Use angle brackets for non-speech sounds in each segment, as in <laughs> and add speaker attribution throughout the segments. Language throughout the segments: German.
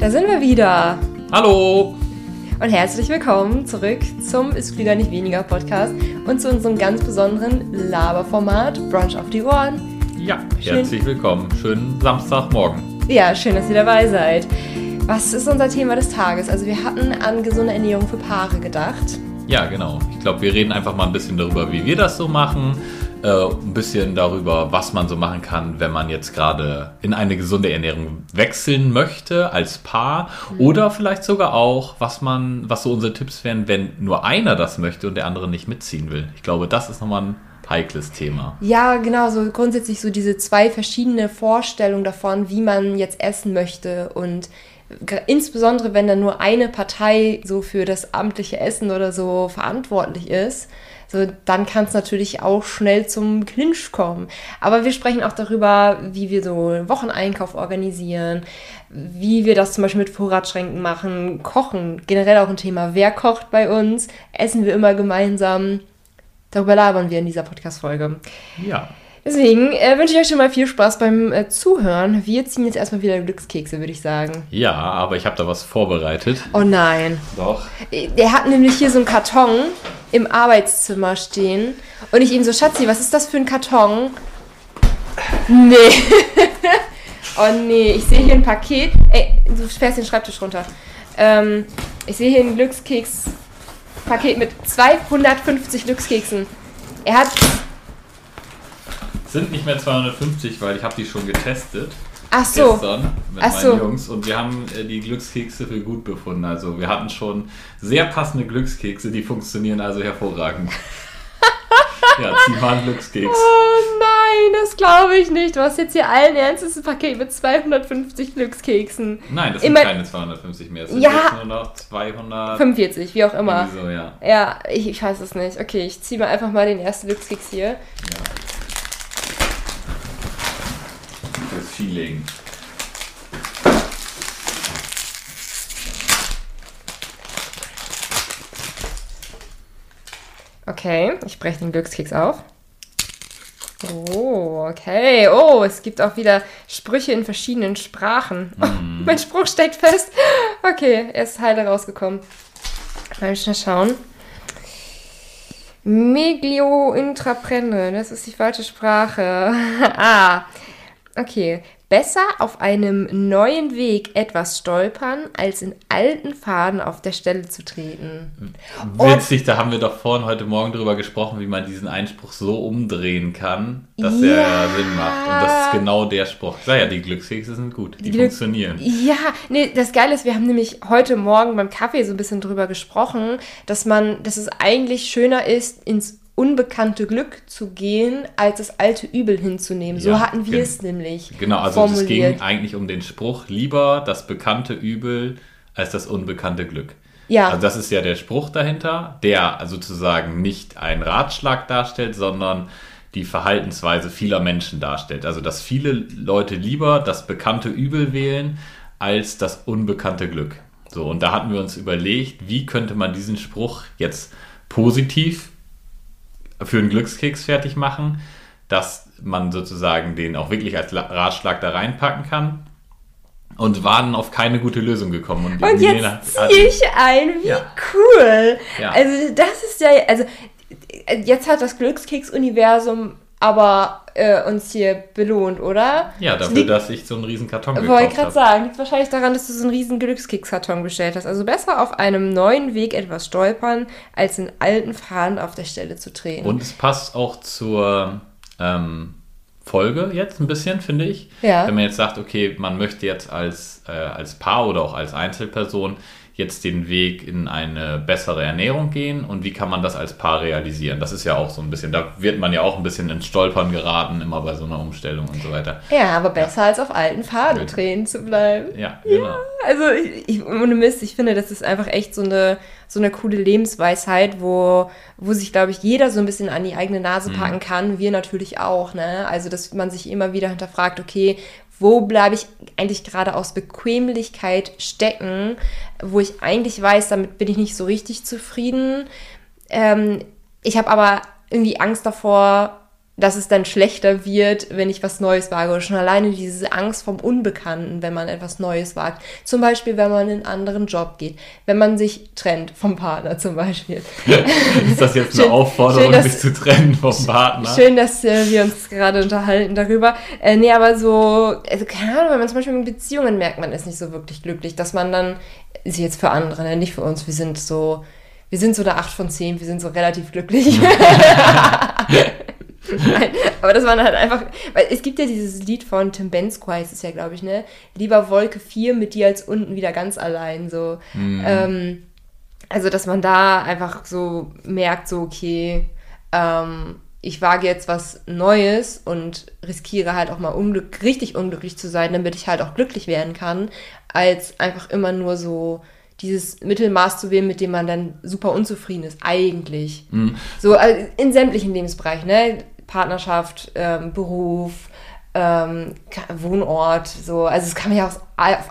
Speaker 1: Da sind wir wieder.
Speaker 2: Hallo!
Speaker 1: Und herzlich willkommen zurück zum Ist wieder nicht weniger Podcast und zu unserem ganz besonderen Laberformat Brunch auf die Ohren.
Speaker 2: Ja, herzlich schön. willkommen. Schönen Samstagmorgen.
Speaker 1: Ja, schön, dass ihr dabei seid. Was ist unser Thema des Tages? Also wir hatten an gesunde Ernährung für Paare gedacht.
Speaker 2: Ja, genau. Ich glaube, wir reden einfach mal ein bisschen darüber, wie wir das so machen äh, ein bisschen darüber, was man so machen kann, wenn man jetzt gerade in eine gesunde Ernährung wechseln möchte als Paar mhm. oder vielleicht sogar auch, was man, was so unsere Tipps wären, wenn nur einer das möchte und der andere nicht mitziehen will. Ich glaube, das ist nochmal ein heikles Thema.
Speaker 1: Ja, genau, so grundsätzlich so diese zwei verschiedene Vorstellungen davon, wie man jetzt essen möchte und insbesondere wenn dann nur eine Partei so für das amtliche Essen oder so verantwortlich ist, so, dann kann es natürlich auch schnell zum Clinch kommen. Aber wir sprechen auch darüber, wie wir so einen Wocheneinkauf organisieren, wie wir das zum Beispiel mit Vorratsschränken machen, kochen, generell auch ein Thema. Wer kocht bei uns? Essen wir immer gemeinsam? Darüber labern wir in dieser Podcast-Folge.
Speaker 2: Ja.
Speaker 1: Deswegen äh, wünsche ich euch schon mal viel Spaß beim äh, Zuhören. Wir ziehen jetzt erstmal wieder Glückskekse, würde ich sagen.
Speaker 2: Ja, aber ich habe da was vorbereitet.
Speaker 1: Oh nein.
Speaker 2: Doch.
Speaker 1: Der hat nämlich hier so einen Karton im Arbeitszimmer stehen. Und ich ihm so, Schatzi, was ist das für ein Karton? Nee. <laughs> oh nee, ich sehe hier ein Paket. Ey, du fährst den Schreibtisch runter. Ähm, ich sehe hier ein Glückskeks-Paket mit 250 Glückskeksen. Er hat
Speaker 2: sind nicht mehr 250, weil ich habe die schon getestet.
Speaker 1: Ach so.
Speaker 2: Gestern mit
Speaker 1: Ach
Speaker 2: meinen
Speaker 1: so.
Speaker 2: Jungs und wir haben äh, die Glückskekse für gut befunden. Also wir hatten schon sehr passende Glückskekse, die funktionieren also hervorragend. <laughs> ja, zieh mal einen Glückskeks.
Speaker 1: Oh nein, das glaube ich nicht. Du hast jetzt hier allen Ernstes ein Paket mit 250 Glückskeksen.
Speaker 2: Nein, das sind
Speaker 1: Immer-
Speaker 2: keine 250 mehr. Es sind
Speaker 1: Ja.
Speaker 2: jetzt nur noch 200.
Speaker 1: 45, wie auch immer.
Speaker 2: So, ja.
Speaker 1: Ja, ich, ich weiß es nicht. Okay, ich ziehe mal einfach mal den ersten Glückskeks hier.
Speaker 2: ja. Fürs Feeling.
Speaker 1: Okay, ich breche den Glückskeks auf. Oh, okay. Oh, es gibt auch wieder Sprüche in verschiedenen Sprachen. Oh, <laughs> mein Spruch steckt fest. Okay, er ist heile rausgekommen. Mal schnell schauen. Meglio intraprende, das ist die falsche Sprache. <laughs> ah, okay. Besser auf einem neuen Weg etwas stolpern, als in alten Faden auf der Stelle zu treten.
Speaker 2: Witzig, da haben wir doch vorhin heute Morgen drüber gesprochen, wie man diesen Einspruch so umdrehen kann, dass er
Speaker 1: Ja.
Speaker 2: Sinn macht. Und das ist genau der Spruch. Naja, die Glückskekse sind gut, die,
Speaker 1: Glück-
Speaker 2: funktionieren.
Speaker 1: Ja, nee, das Geile ist, wir haben nämlich heute Morgen beim Kaffee so ein bisschen drüber gesprochen, dass man, dass es eigentlich schöner ist, ins unbekannte Glück zu gehen, als das alte Übel hinzunehmen. so
Speaker 2: Ja,
Speaker 1: hatten wir es nämlich.
Speaker 2: Genau, also es ging eigentlich um den Spruch, lieber das bekannte Übel als das unbekannte Glück.
Speaker 1: Ja.
Speaker 2: Also das ist ja der Spruch dahinter, der sozusagen nicht einen Ratschlag darstellt, sondern die Verhaltensweise vieler Menschen darstellt. Also dass viele Leute lieber das bekannte Übel wählen als das unbekannte Glück. So, und da hatten wir uns überlegt, wie könnte man diesen Spruch jetzt positiv für einen Glückskeks fertig machen, dass man sozusagen den auch wirklich als La- Ratschlag da reinpacken kann. Und waren auf keine gute Lösung gekommen. Und,
Speaker 1: Und jetzt ziehe ich ein, wie
Speaker 2: Ja.
Speaker 1: cool.
Speaker 2: Ja.
Speaker 1: Also das ist ja, also jetzt hat das Glückskeks-Universum aber äh, uns hier belohnt, oder?
Speaker 2: Ja,
Speaker 1: Das
Speaker 2: dafür,
Speaker 1: liegt-
Speaker 2: dass ich so einen riesen Karton
Speaker 1: Wollte
Speaker 2: gekauft
Speaker 1: gerade
Speaker 2: habe.
Speaker 1: sagen, liegt wahrscheinlich daran, dass du so einen riesen Glückskekskarton bestellt hast. Also besser auf einem neuen Weg etwas stolpern, als in alten Faden auf der Stelle zu treten.
Speaker 2: Und es passt auch zur ähm, Folge jetzt ein bisschen, finde ich.
Speaker 1: Ja.
Speaker 2: Wenn man jetzt sagt, okay, man möchte jetzt als, äh, als Paar oder auch als Einzelperson jetzt den Weg in eine bessere Ernährung gehen und wie kann man das als Paar realisieren? Das ist ja auch so ein bisschen, da wird man ja auch ein bisschen ins Stolpern geraten, immer bei so einer Umstellung und so weiter.
Speaker 1: ja, aber besser als auf alten Faden
Speaker 2: Ja.
Speaker 1: treten zu bleiben.
Speaker 2: Ja, genau.
Speaker 1: Also, ich, ich, ohne Mist, ich finde, das ist einfach echt so eine, so eine coole Lebensweisheit, wo, wo sich, glaube ich, jeder so ein bisschen an die eigene Nase packen kann. Wir natürlich auch, ne? Also, dass man sich immer wieder hinterfragt, okay, wo bleibe ich eigentlich gerade aus Bequemlichkeit stecken, wo ich eigentlich weiß, damit bin ich nicht so richtig zufrieden. Ähm, ich habe aber irgendwie Angst davor, dass es dann schlechter wird, wenn ich was Neues wage. Oder schon alleine diese Angst vom Unbekannten, wenn man etwas Neues wagt. Zum Beispiel, wenn man in einen anderen Job geht. Wenn man sich trennt vom Partner zum Beispiel. <laughs>
Speaker 2: Ist das jetzt eine schön, Aufforderung, schön, dass, sich zu trennen vom Partner?
Speaker 1: Schön, dass äh, wir uns gerade unterhalten darüber. Äh, nee, aber so, also keine Ahnung, wenn man zum Beispiel in Beziehungen merkt, man ist nicht so wirklich glücklich, dass man dann, ist jetzt für andere, ne? nicht für uns, wir sind so, wir sind so eine 8 von 10, wir sind so relativ glücklich. <laughs> <laughs> <laughs> Nein, aber das waren halt einfach, weil es gibt ja dieses Lied von Tim Bensko, ist es ja, glaube ich, ne? Lieber Wolke 4 mit dir als unten wieder ganz allein, so. Mhm. Ähm, also, dass man da einfach so merkt, so, okay, ähm, ich wage jetzt was Neues und riskiere halt auch mal unglück richtig unglücklich zu sein, damit ich halt auch glücklich werden kann, als einfach immer nur so dieses Mittelmaß zu wählen, mit dem man dann super unzufrieden ist, eigentlich. Mhm. So also in sämtlichen Lebensbereichen, ne? Partnerschaft, ähm, Beruf, ähm, Wohnort, so. Also es kann man ja auf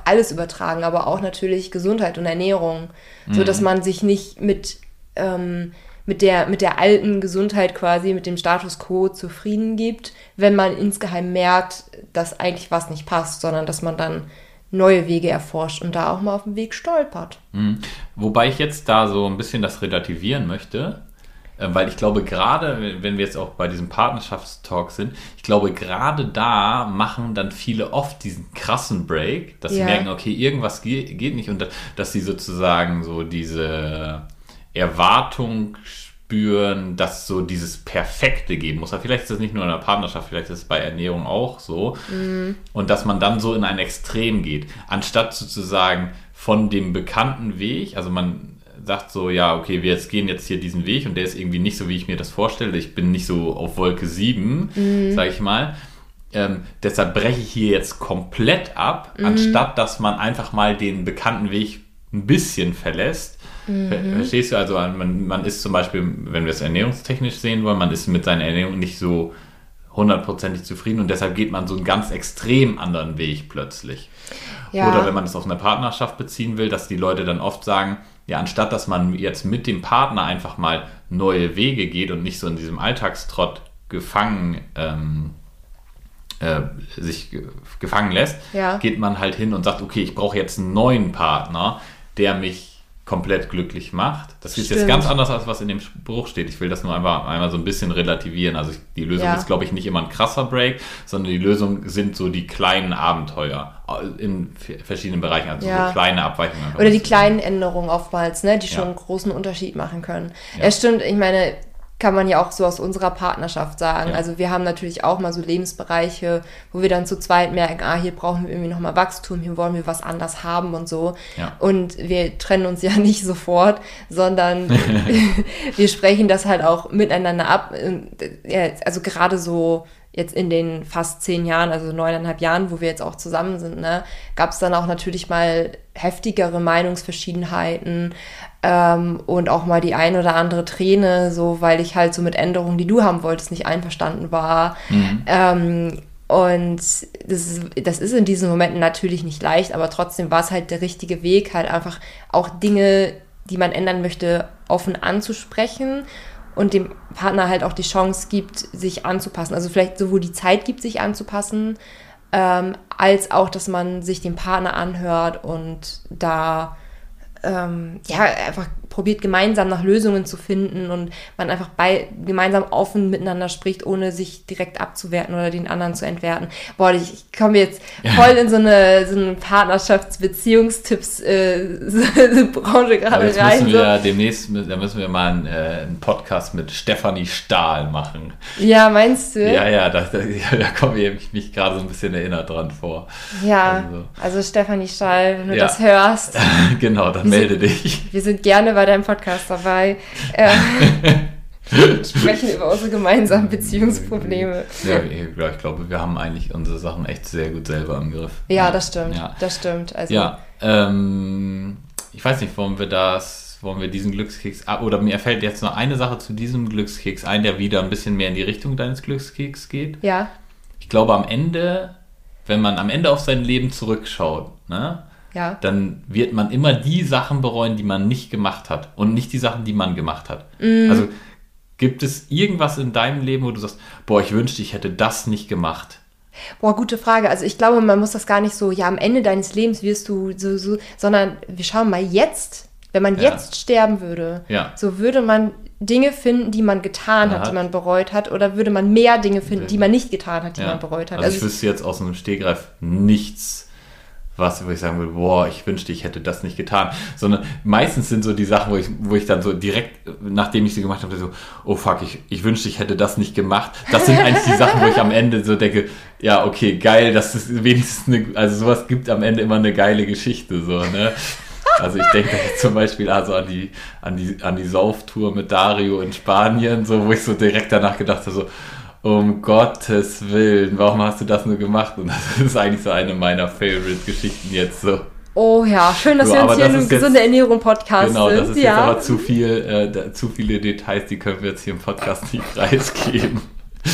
Speaker 1: alles übertragen, aber auch natürlich Gesundheit und Ernährung, mhm. so dass man sich nicht mit ähm, mit der, mit der alten Gesundheit quasi, mit dem Status quo zufrieden gibt, wenn man insgeheim merkt, dass eigentlich was nicht passt, sondern dass man dann neue Wege erforscht und da auch mal auf dem Weg stolpert.
Speaker 2: Mhm. Wobei ich jetzt da so ein bisschen das relativieren möchte, weil ich glaube, gerade wenn wir jetzt auch bei diesem Partnerschaftstalk sind, ich glaube, gerade da machen dann viele oft diesen krassen Break, dass ja. sie merken, okay, irgendwas geht nicht und dass sie sozusagen so diese Erwartung spüren, dass so dieses Perfekte geben muss. Aber vielleicht ist das nicht nur in der Partnerschaft, vielleicht ist es bei Ernährung auch so. Mhm. Und dass man dann so in ein Extrem geht, anstatt sozusagen von dem bekannten Weg, also man sagt so, ja, okay, wir jetzt gehen jetzt hier diesen Weg und der ist irgendwie nicht so, wie ich mir das vorstelle. Ich bin nicht so auf Wolke 7, mhm. sag ich mal. Ähm, deshalb breche ich hier jetzt komplett ab, mhm. anstatt dass man einfach mal den bekannten Weg ein bisschen verlässt Mhm. Verstehst du? Also man, man ist zum Beispiel, wenn wir es ernährungstechnisch sehen wollen, man ist mit seiner Ernährung nicht so hundertprozentig zufrieden und deshalb geht man so einen ganz extrem anderen Weg plötzlich. Ja. Oder wenn man es auf eine Partnerschaft beziehen will, dass die Leute dann oft sagen, ja, anstatt dass man jetzt mit dem Partner einfach mal neue Wege geht und nicht so in diesem Alltagstrott gefangen ähm, äh, sich gefangen lässt, ja. geht man halt hin und sagt, okay, ich brauche jetzt einen neuen Partner, der mich komplett glücklich macht. Das ist Stimmt. jetzt ganz anders, als was in dem Spruch steht. Ich will das nur einmal, einmal so ein bisschen relativieren. Also die Lösung ja. ist, glaube ich, nicht immer ein krasser Break, sondern die Lösung sind so die kleinen Abenteuer in verschiedenen Bereichen, also ja. so kleine Abweichungen.
Speaker 1: Oder die kleinen Änderungen oftmals, ne, die schon ja. einen großen Unterschied machen können. Ja. Es stimmt, ich meine, kann man ja auch so aus unserer Partnerschaft sagen. Ja. Also wir haben natürlich auch mal so Lebensbereiche, wo wir dann zu zweit merken, ah, hier brauchen wir irgendwie nochmal Wachstum, hier wollen wir was anders haben und so. Ja. Und wir trennen uns <laughs> ja nicht sofort, sondern <laughs> wir sprechen das halt auch miteinander ab. Also gerade so jetzt in den fast zehn Jahren, also neuneinhalb Jahren, wo wir jetzt auch zusammen sind, ne, gab es dann auch natürlich mal heftigere Meinungsverschiedenheiten ähm, und auch mal die ein oder andere Träne, so weil ich halt so mit Änderungen, die du haben wolltest, nicht einverstanden war. Mhm. Ähm, und das ist, das ist in diesen Momenten natürlich nicht leicht, aber trotzdem war es halt der richtige Weg, halt einfach auch Dinge, die man ändern möchte, offen anzusprechen und dem Partner halt auch die Chance gibt, sich anzupassen. Also vielleicht sowohl die Zeit gibt, sich anzupassen, ähm, als auch, dass man sich den Partner anhört und da ähm, ja einfach probiert gemeinsam nach Lösungen zu finden und man einfach bei, gemeinsam offen miteinander spricht, ohne sich direkt abzuwerten oder den anderen zu entwerten. Boah, ich, ich komme jetzt voll in so eine, so eine Partnerschafts-Beziehungstipps-Branche äh, <laughs> gerade
Speaker 2: rein. Müssen wir so. demnächst, da müssen wir mal einen, äh, einen, Podcast mit Stefanie Stahl machen.
Speaker 1: Ja, meinst du?
Speaker 2: Ja, ja, da, da, <laughs> da komme ich mich gerade so ein bisschen erinnert dran vor.
Speaker 1: Ja, also, also Stefanie Stahl, wenn du ja. das hörst. <laughs>
Speaker 2: genau, dann melde sind, dich.
Speaker 1: Wir sind gerne bei deinem Podcast dabei. Äh, <laughs> sprechen über unsere gemeinsamen Beziehungsprobleme.
Speaker 2: Ja, ich glaube, wir haben eigentlich unsere Sachen echt sehr gut selber im Griff.
Speaker 1: Ja, das stimmt. Ja. Das stimmt. Also,
Speaker 2: ja, ähm, ich weiß nicht, wollen wir das, wollen wir diesen Glückskeks, ah, oder mir fällt jetzt noch eine Sache zu diesem Glückskeks ein, der wieder ein bisschen mehr in die Richtung deines Glückskeks geht.
Speaker 1: Ja.
Speaker 2: Ich glaube, am Ende, wenn man am Ende auf sein Leben zurückschaut, ne,
Speaker 1: ja.
Speaker 2: dann wird man immer die Sachen bereuen, die man nicht gemacht hat und nicht die Sachen, die man gemacht hat. Mhm. Also Gibt es irgendwas in deinem Leben, wo du sagst, boah, ich wünschte, ich hätte das nicht gemacht?
Speaker 1: Boah, gute Frage. Also ich glaube, man muss das gar nicht so, ja, am Ende deines Lebens wirst du so, so, sondern wir schauen mal jetzt, wenn man
Speaker 2: Ja.
Speaker 1: jetzt sterben würde,
Speaker 2: Ja.
Speaker 1: so würde man Dinge finden, die man getan hat,
Speaker 2: Hat.
Speaker 1: die man bereut hat, oder würde man mehr Dinge finden, die man nicht getan hat, die man bereut hat.
Speaker 2: Also, ich
Speaker 1: Also,
Speaker 2: wüsste jetzt aus einem Stegreif nichts, was, wo ich sagen würde, boah, ich wünschte, ich hätte das nicht getan. Sondern meistens sind so die Sachen, wo ich, wo ich dann so direkt, nachdem ich sie gemacht habe, so, oh fuck, ich, ich wünschte, ich hätte das nicht gemacht. Das sind eigentlich die Sachen, wo ich am Ende so denke, ja, okay, geil, dass es wenigstens eine, also sowas gibt am Ende immer eine geile Geschichte, so, ne? Also ich denke <laughs> zum Beispiel also an die, an die, an die Sauftour mit Dario in Spanien, so, wo ich so direkt danach gedacht habe, so, um Gottes Willen, warum hast du das nur gemacht? Und das ist eigentlich so eine meiner Favorite-Geschichten jetzt so.
Speaker 1: oh ja, schön, dass
Speaker 2: So,
Speaker 1: wir uns hier in einem gesunde Ernährung Podcast
Speaker 2: Genau,
Speaker 1: sind.
Speaker 2: das ist
Speaker 1: ja.
Speaker 2: jetzt aber zu viel, äh, zu viele Details, die können wir jetzt hier im Podcast nicht <laughs> preisgeben.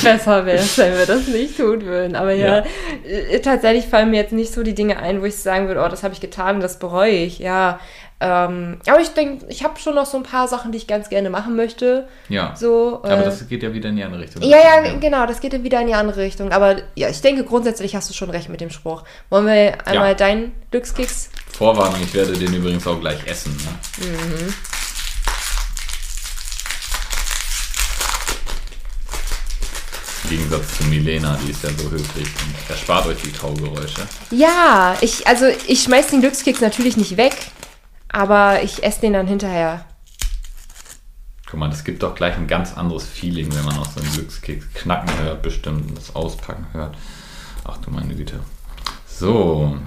Speaker 1: Besser wäre es, wenn wir das nicht tun würden. Aber ja,
Speaker 2: Ja.
Speaker 1: äh, tatsächlich fallen mir jetzt nicht so die Dinge ein, wo ich sagen würde, oh, das habe ich getan, das bereue ich. Ja, ähm, aber ich denke, ich habe schon noch so ein paar Sachen, die ich ganz gerne machen möchte.
Speaker 2: Ja.
Speaker 1: So,
Speaker 2: aber
Speaker 1: äh,
Speaker 2: das geht ja wieder in die andere Richtung.
Speaker 1: ja, ja, genau, das geht dann wieder in die andere Richtung. Aber ja, ich denke, grundsätzlich hast du schon recht mit dem Spruch. Wollen wir einmal
Speaker 2: Ja.
Speaker 1: deinen Glückskeks?
Speaker 2: Vorwarnung, ich werde den übrigens auch gleich essen. Ne? Im Gegensatz zu Milena, die ist ja so höflich und erspart euch die Kaugeräusche.
Speaker 1: Ja, ich, also ich schmeiß den Glückskeks natürlich nicht weg, aber ich esse den dann hinterher.
Speaker 2: Guck mal, das gibt doch gleich ein ganz anderes Feeling, wenn man auch so einen Glückskeks knacken hört, bestimmt, und das Auspacken hört. Ach du meine Güte. So.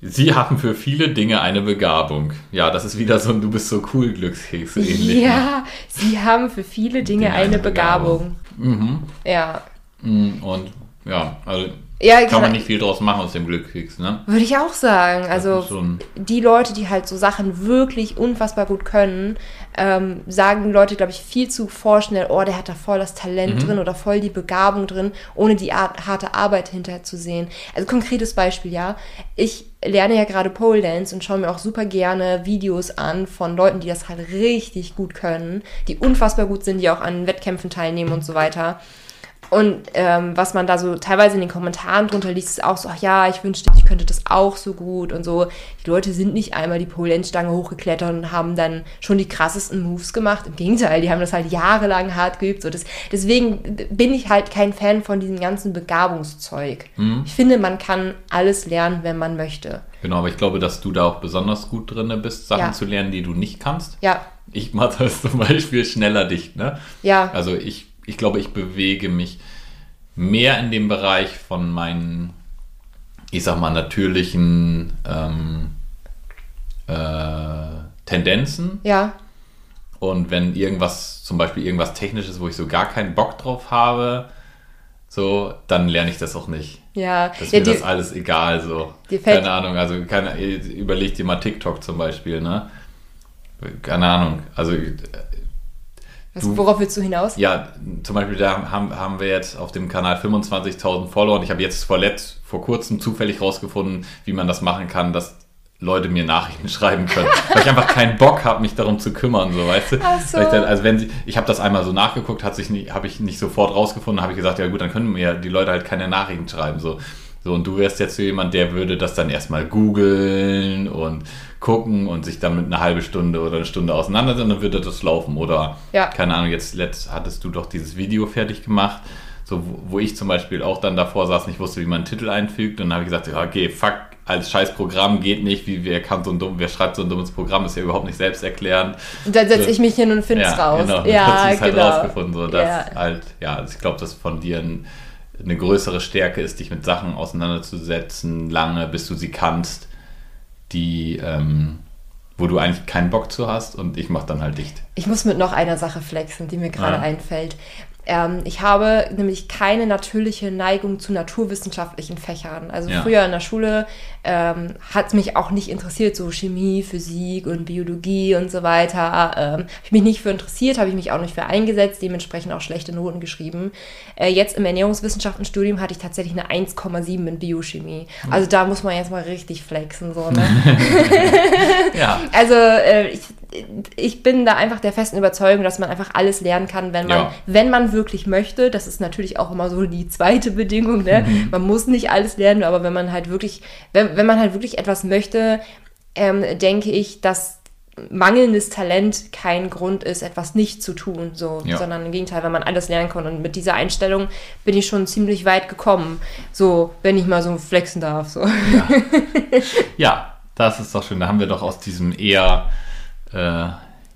Speaker 2: Sie haben für viele Dinge eine Begabung. Ja, das ist wieder so ein Du bist so cool Glückskeks ähnlich.
Speaker 1: Ja, sie haben für viele Dinge
Speaker 2: Dinge
Speaker 1: eine
Speaker 2: eine
Speaker 1: Begabung.
Speaker 2: Mhm.
Speaker 1: Ja.
Speaker 2: Mm, Und ja, also
Speaker 1: Ja,
Speaker 2: kann man
Speaker 1: kann-
Speaker 2: nicht viel draus machen aus dem Glückskeks, ne?
Speaker 1: Würde ich auch sagen. Also die Leute, die halt so Sachen wirklich unfassbar gut können, ähm, sagen Leute, glaube ich, viel zu vorschnell, oh, der hat da voll das Talent
Speaker 2: Mhm.
Speaker 1: drin oder voll die Begabung drin, ohne die Art, harte Arbeit hinterher zu sehen. Also konkretes Beispiel, ja. Ich lerne ja gerade Pole Dance und schaue mir auch super gerne Videos an von Leuten, die das halt richtig gut können, die unfassbar gut sind, die auch an Wettkämpfen teilnehmen und so weiter. Und ähm, was man da so teilweise in den Kommentaren drunter liest, ist auch so, ach ja, ich wünschte, ich könnte das auch so gut und so. Die Leute sind nicht einmal die Pole-Dance-Stange hochgeklettert und haben dann schon die krassesten Moves gemacht. Im Gegenteil, die haben das halt jahrelang hart geübt. So das, deswegen bin ich halt kein Fan von diesem ganzen Begabungszeug. Ich finde, man kann alles lernen, wenn man möchte.
Speaker 2: Genau, aber ich glaube, dass du da auch besonders gut drin bist, Sachen
Speaker 1: Ja.
Speaker 2: zu lernen, die du nicht kannst.
Speaker 1: Ja,
Speaker 2: Ich mache das zum Beispiel schneller dicht, ne?
Speaker 1: ja,
Speaker 2: Also ich, ich glaube, ich bewege mich mehr in dem Bereich von meinen, ich sag mal, natürlichen ähm, äh, Tendenzen.
Speaker 1: ja,
Speaker 2: Und wenn irgendwas, zum Beispiel irgendwas Technisches, wo ich so gar keinen Bock drauf habe, so, dann lerne ich das auch nicht.
Speaker 1: ja.
Speaker 2: Das ist
Speaker 1: ja
Speaker 2: mir
Speaker 1: die,
Speaker 2: das alles egal, so.
Speaker 1: dir
Speaker 2: Keine Ahnung, also keine, überleg dir mal TikTok zum Beispiel, ne? Keine Ahnung, also
Speaker 1: was,
Speaker 2: du-
Speaker 1: worauf willst du hinaus?
Speaker 2: ja, zum Beispiel da haben, haben wir jetzt auf dem Kanal 25.000 Follower und ich habe jetzt vor, letzt, vor kurzem zufällig rausgefunden, wie man das machen kann, dass Leute mir Nachrichten <laughs> schreiben können, weil ich einfach keinen Bock habe, mich darum zu kümmern, so weißt du.
Speaker 1: Ach so.
Speaker 2: Dann, also wenn sie, ich habe das einmal so nachgeguckt, hat sich habe ich nicht sofort rausgefunden, habe ich gesagt, ja gut, dann können mir die Leute halt keine Nachrichten schreiben, so. So, und du wärst jetzt so jemand, der würde das dann erstmal googeln und gucken und sich dann mit einer halbe Stunde oder eine Stunde auseinandersetzen, dann würde das laufen. Oder,
Speaker 1: Ja.
Speaker 2: keine Ahnung, jetzt letzt hattest du doch dieses Video fertig gemacht, so, wo, ich zum Beispiel auch dann davor saß, nicht wusste, wie man einen Titel einfügt. Und dann habe ich gesagt, ja, okay, fuck, als scheiß Programm geht nicht, wie wer kann so ein dumm, wer schreibt so ein dummes Programm, ist ja überhaupt nicht selbsterklärend.
Speaker 1: Und dann setze
Speaker 2: So.
Speaker 1: ich mich hin und finde es raus. <laughs>
Speaker 2: Genau,
Speaker 1: Ja,
Speaker 2: sie's halt
Speaker 1: genau.
Speaker 2: rausgefunden. So, dass
Speaker 1: Ja.
Speaker 2: halt, ja, also ich glaube, dass von dir ein, eine größere Stärke ist, dich mit Sachen auseinanderzusetzen, lange, bis du sie kannst, die, ähm, wo du eigentlich keinen Bock zu hast und ich mach dann halt dicht.
Speaker 1: Ich muss mit noch einer Sache flexen, die mir gerade
Speaker 2: Ah.
Speaker 1: einfällt. Ähm, ich habe nämlich keine natürliche Neigung zu naturwissenschaftlichen Fächern. Also
Speaker 2: Ja.
Speaker 1: früher in der Schule ähm, hat mich auch nicht interessiert, so Chemie, Physik und Biologie und so weiter. Ähm, habe ich mich nicht für interessiert, habe ich mich auch nicht für eingesetzt, dementsprechend auch schlechte Noten geschrieben. Äh, jetzt im Ernährungswissenschaftenstudium hatte ich tatsächlich eine 1,7 in Biochemie. Also da muss man jetzt mal richtig flexen. So, ne? <laughs>
Speaker 2: Ja, <laughs>
Speaker 1: Also äh, ich, ich bin da einfach der festen Überzeugung, dass man einfach alles lernen kann, wenn man,
Speaker 2: Ja.
Speaker 1: wenn man wirklich möchte. Das ist natürlich auch immer so die zweite Bedingung. Ne?
Speaker 2: Mhm.
Speaker 1: Man muss nicht alles lernen, aber wenn man halt wirklich, wenn, wenn man halt wirklich etwas möchte, ähm, denke ich, dass mangelndes Talent kein Grund ist, etwas nicht zu tun, so,
Speaker 2: Ja.
Speaker 1: sondern im Gegenteil, wenn man alles lernen kann. Und mit dieser Einstellung bin ich schon ziemlich weit gekommen. So, wenn ich mal so flexen darf. So.
Speaker 2: Ja, das ist doch schön. Da haben wir doch aus diesem eher, äh,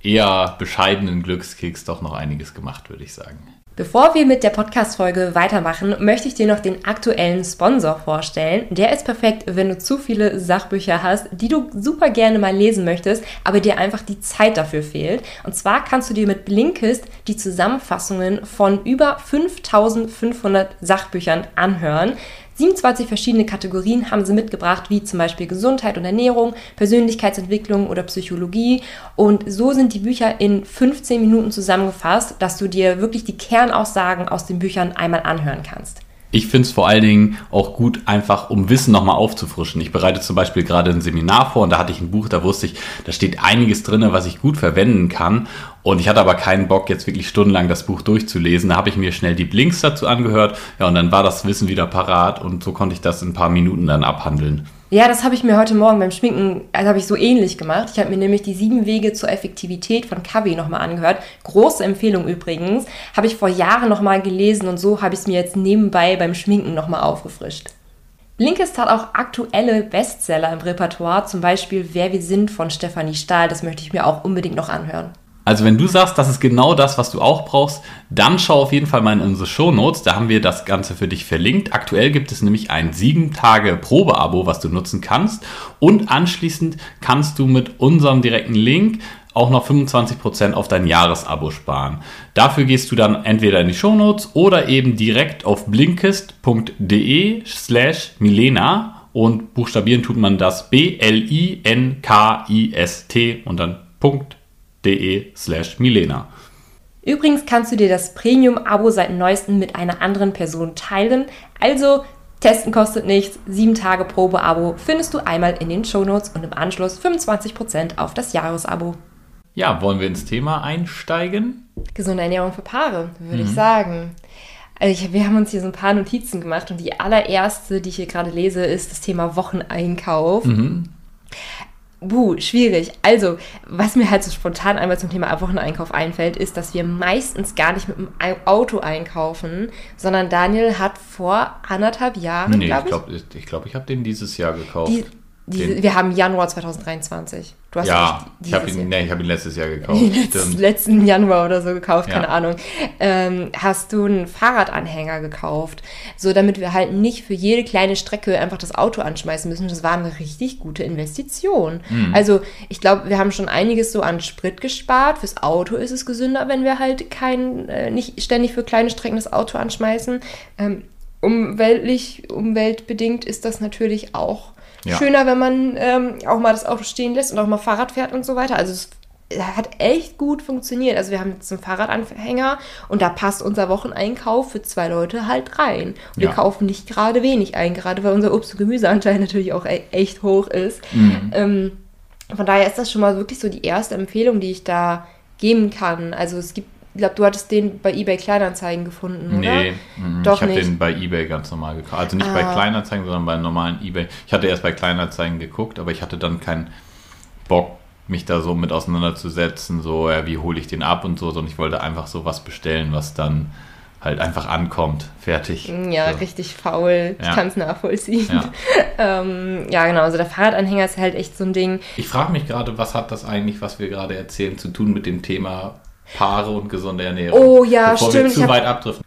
Speaker 2: eher bescheidenen Glückskeks doch noch einiges gemacht, würde ich sagen.
Speaker 1: Bevor wir mit der Podcast-Folge weitermachen, möchte ich dir noch den aktuellen Sponsor vorstellen. Der ist perfekt, wenn du zu viele Sachbücher hast, die du super gerne mal lesen möchtest, aber dir einfach die Zeit dafür fehlt. Und zwar kannst du dir mit Blinkist die Zusammenfassungen von über 5500 Sachbüchern anhören. 27 verschiedene Kategorien haben sie mitgebracht, wie zum Beispiel Gesundheit und Ernährung, Persönlichkeitsentwicklung oder Psychologie. Und so sind die Bücher in 15 Minuten zusammengefasst, dass du dir wirklich die Kernaussagen aus den Büchern einmal anhören kannst.
Speaker 2: Ich finde es vor allen Dingen auch gut, einfach um Wissen nochmal aufzufrischen. Ich bereite zum Beispiel gerade ein Seminar vor und da hatte ich ein Buch, da wusste ich, da steht einiges drin, was ich gut verwenden kann. Und ich hatte aber keinen Bock, jetzt wirklich stundenlang das Buch durchzulesen. Da habe ich mir schnell die Blinks dazu angehört. Ja, und dann war das Wissen wieder parat und so konnte ich das in ein paar Minuten dann abhandeln.
Speaker 1: Ja, das habe ich mir heute Morgen beim Schminken, also habe ich so ähnlich gemacht. Ich habe mir nämlich die sieben Wege zur Effektivität von Kavi nochmal angehört. Große Empfehlung übrigens. Habe ich vor Jahren nochmal gelesen und so habe ich es mir jetzt nebenbei beim Schminken nochmal aufgefrischt. Blinkist hat auch aktuelle Bestseller im Repertoire, zum Beispiel Wer wir sind von Stefanie Stahl. Das möchte ich mir auch unbedingt noch anhören.
Speaker 2: Also wenn du sagst, das ist genau das, was du auch brauchst, dann schau auf jeden Fall mal in unsere Shownotes, da haben wir das Ganze für dich verlinkt. Aktuell gibt es nämlich ein 7-Tage-Probe-Abo, was du nutzen kannst und anschließend kannst du mit unserem direkten Link auch noch 25% auf dein Jahresabo sparen. Dafür gehst du dann entweder in die Shownotes oder eben direkt auf blinkist.de slash Milena und buchstabieren tut man das B-L-I-N-K-I-S-T und dann Punkt slash Milena.
Speaker 1: Übrigens kannst du dir das Premium-Abo seit neuestem mit einer anderen Person teilen. Also testen kostet nichts. 7 Tage Probe-Abo findest du einmal in den Shownotes und im Anschluss 25% auf das Jahresabo.
Speaker 2: Ja, wollen wir ins Thema einsteigen?
Speaker 1: Gesunde Ernährung für Paare, würde ich sagen. Also ich, wir haben uns hier so ein paar Notizen gemacht und die allererste, die ich hier gerade lese, ist das Thema Wocheneinkauf. Buh, schwierig. Also, was mir halt so spontan einmal zum Thema Wocheneinkauf einfällt, ist, dass wir meistens gar nicht mit dem Auto einkaufen, sondern Daniel hat vor anderthalb Jahren,
Speaker 2: Nee,
Speaker 1: glaube
Speaker 2: ich
Speaker 1: ich,
Speaker 2: glaube, ich, ich, glaub, ich habe den dieses Jahr gekauft.
Speaker 1: die, diese, wir haben Januar 2023. Du hast
Speaker 2: ja, ich habe ihn, nee, ich hab ihn letztes Jahr gekauft. <laughs> Stimmt.
Speaker 1: letzten Januar oder so gekauft,
Speaker 2: Ja.
Speaker 1: keine Ahnung. Ähm, hast du einen Fahrradanhänger gekauft, so damit wir halt nicht für jede kleine Strecke einfach das Auto anschmeißen müssen. Das war eine richtig gute Investition.
Speaker 2: Mhm.
Speaker 1: Also ich glaube, wir haben schon einiges so an Sprit gespart. Fürs Auto ist es gesünder, wenn wir halt kein, äh, nicht ständig für kleine Strecken das Auto anschmeißen. Ähm, umweltlich, umweltbedingt ist das natürlich auch
Speaker 2: Ja.
Speaker 1: schöner, wenn man ähm, auch mal das Auto stehen lässt und auch mal Fahrrad fährt und so weiter. Also es hat echt gut funktioniert. Also wir haben jetzt einen Fahrradanhänger und da passt unser Wocheneinkauf für zwei Leute halt rein. Und wir
Speaker 2: Ja.
Speaker 1: kaufen nicht gerade wenig ein, gerade weil unser Obst- und Gemüseanteil <laughs> natürlich auch e echt hoch ist.
Speaker 2: Mhm.
Speaker 1: Ähm, von daher ist das schon mal wirklich so die erste Empfehlung, die ich da geben kann. Also es gibt, ich glaube, du hattest den bei eBay Kleinanzeigen gefunden, oder?
Speaker 2: Nee, mm,
Speaker 1: Doch
Speaker 2: ich habe den bei eBay ganz normal gekauft. Also nicht bei
Speaker 1: Ah.
Speaker 2: Kleinanzeigen, sondern bei normalen eBay. Ich hatte erst bei Kleinanzeigen geguckt, aber ich hatte dann keinen Bock, mich da so mit auseinanderzusetzen, so, ja, wie hole ich den ab und so, sondern ich wollte einfach so was bestellen, was dann halt einfach ankommt. Fertig.
Speaker 1: Ja,
Speaker 2: so.
Speaker 1: richtig faul. Ich
Speaker 2: Ja.
Speaker 1: kann es nachvollziehen.
Speaker 2: Ja. <laughs>
Speaker 1: ähm, ja, genau. Also der Fahrradanhänger ist halt echt so ein Ding.
Speaker 2: Ich frage mich gerade, was hat das eigentlich, was wir gerade erzählen, zu tun mit dem Thema Paare und gesunde Ernährung?
Speaker 1: Oh ja,
Speaker 2: Bevor
Speaker 1: stimmt,
Speaker 2: wir zu weit abdriften.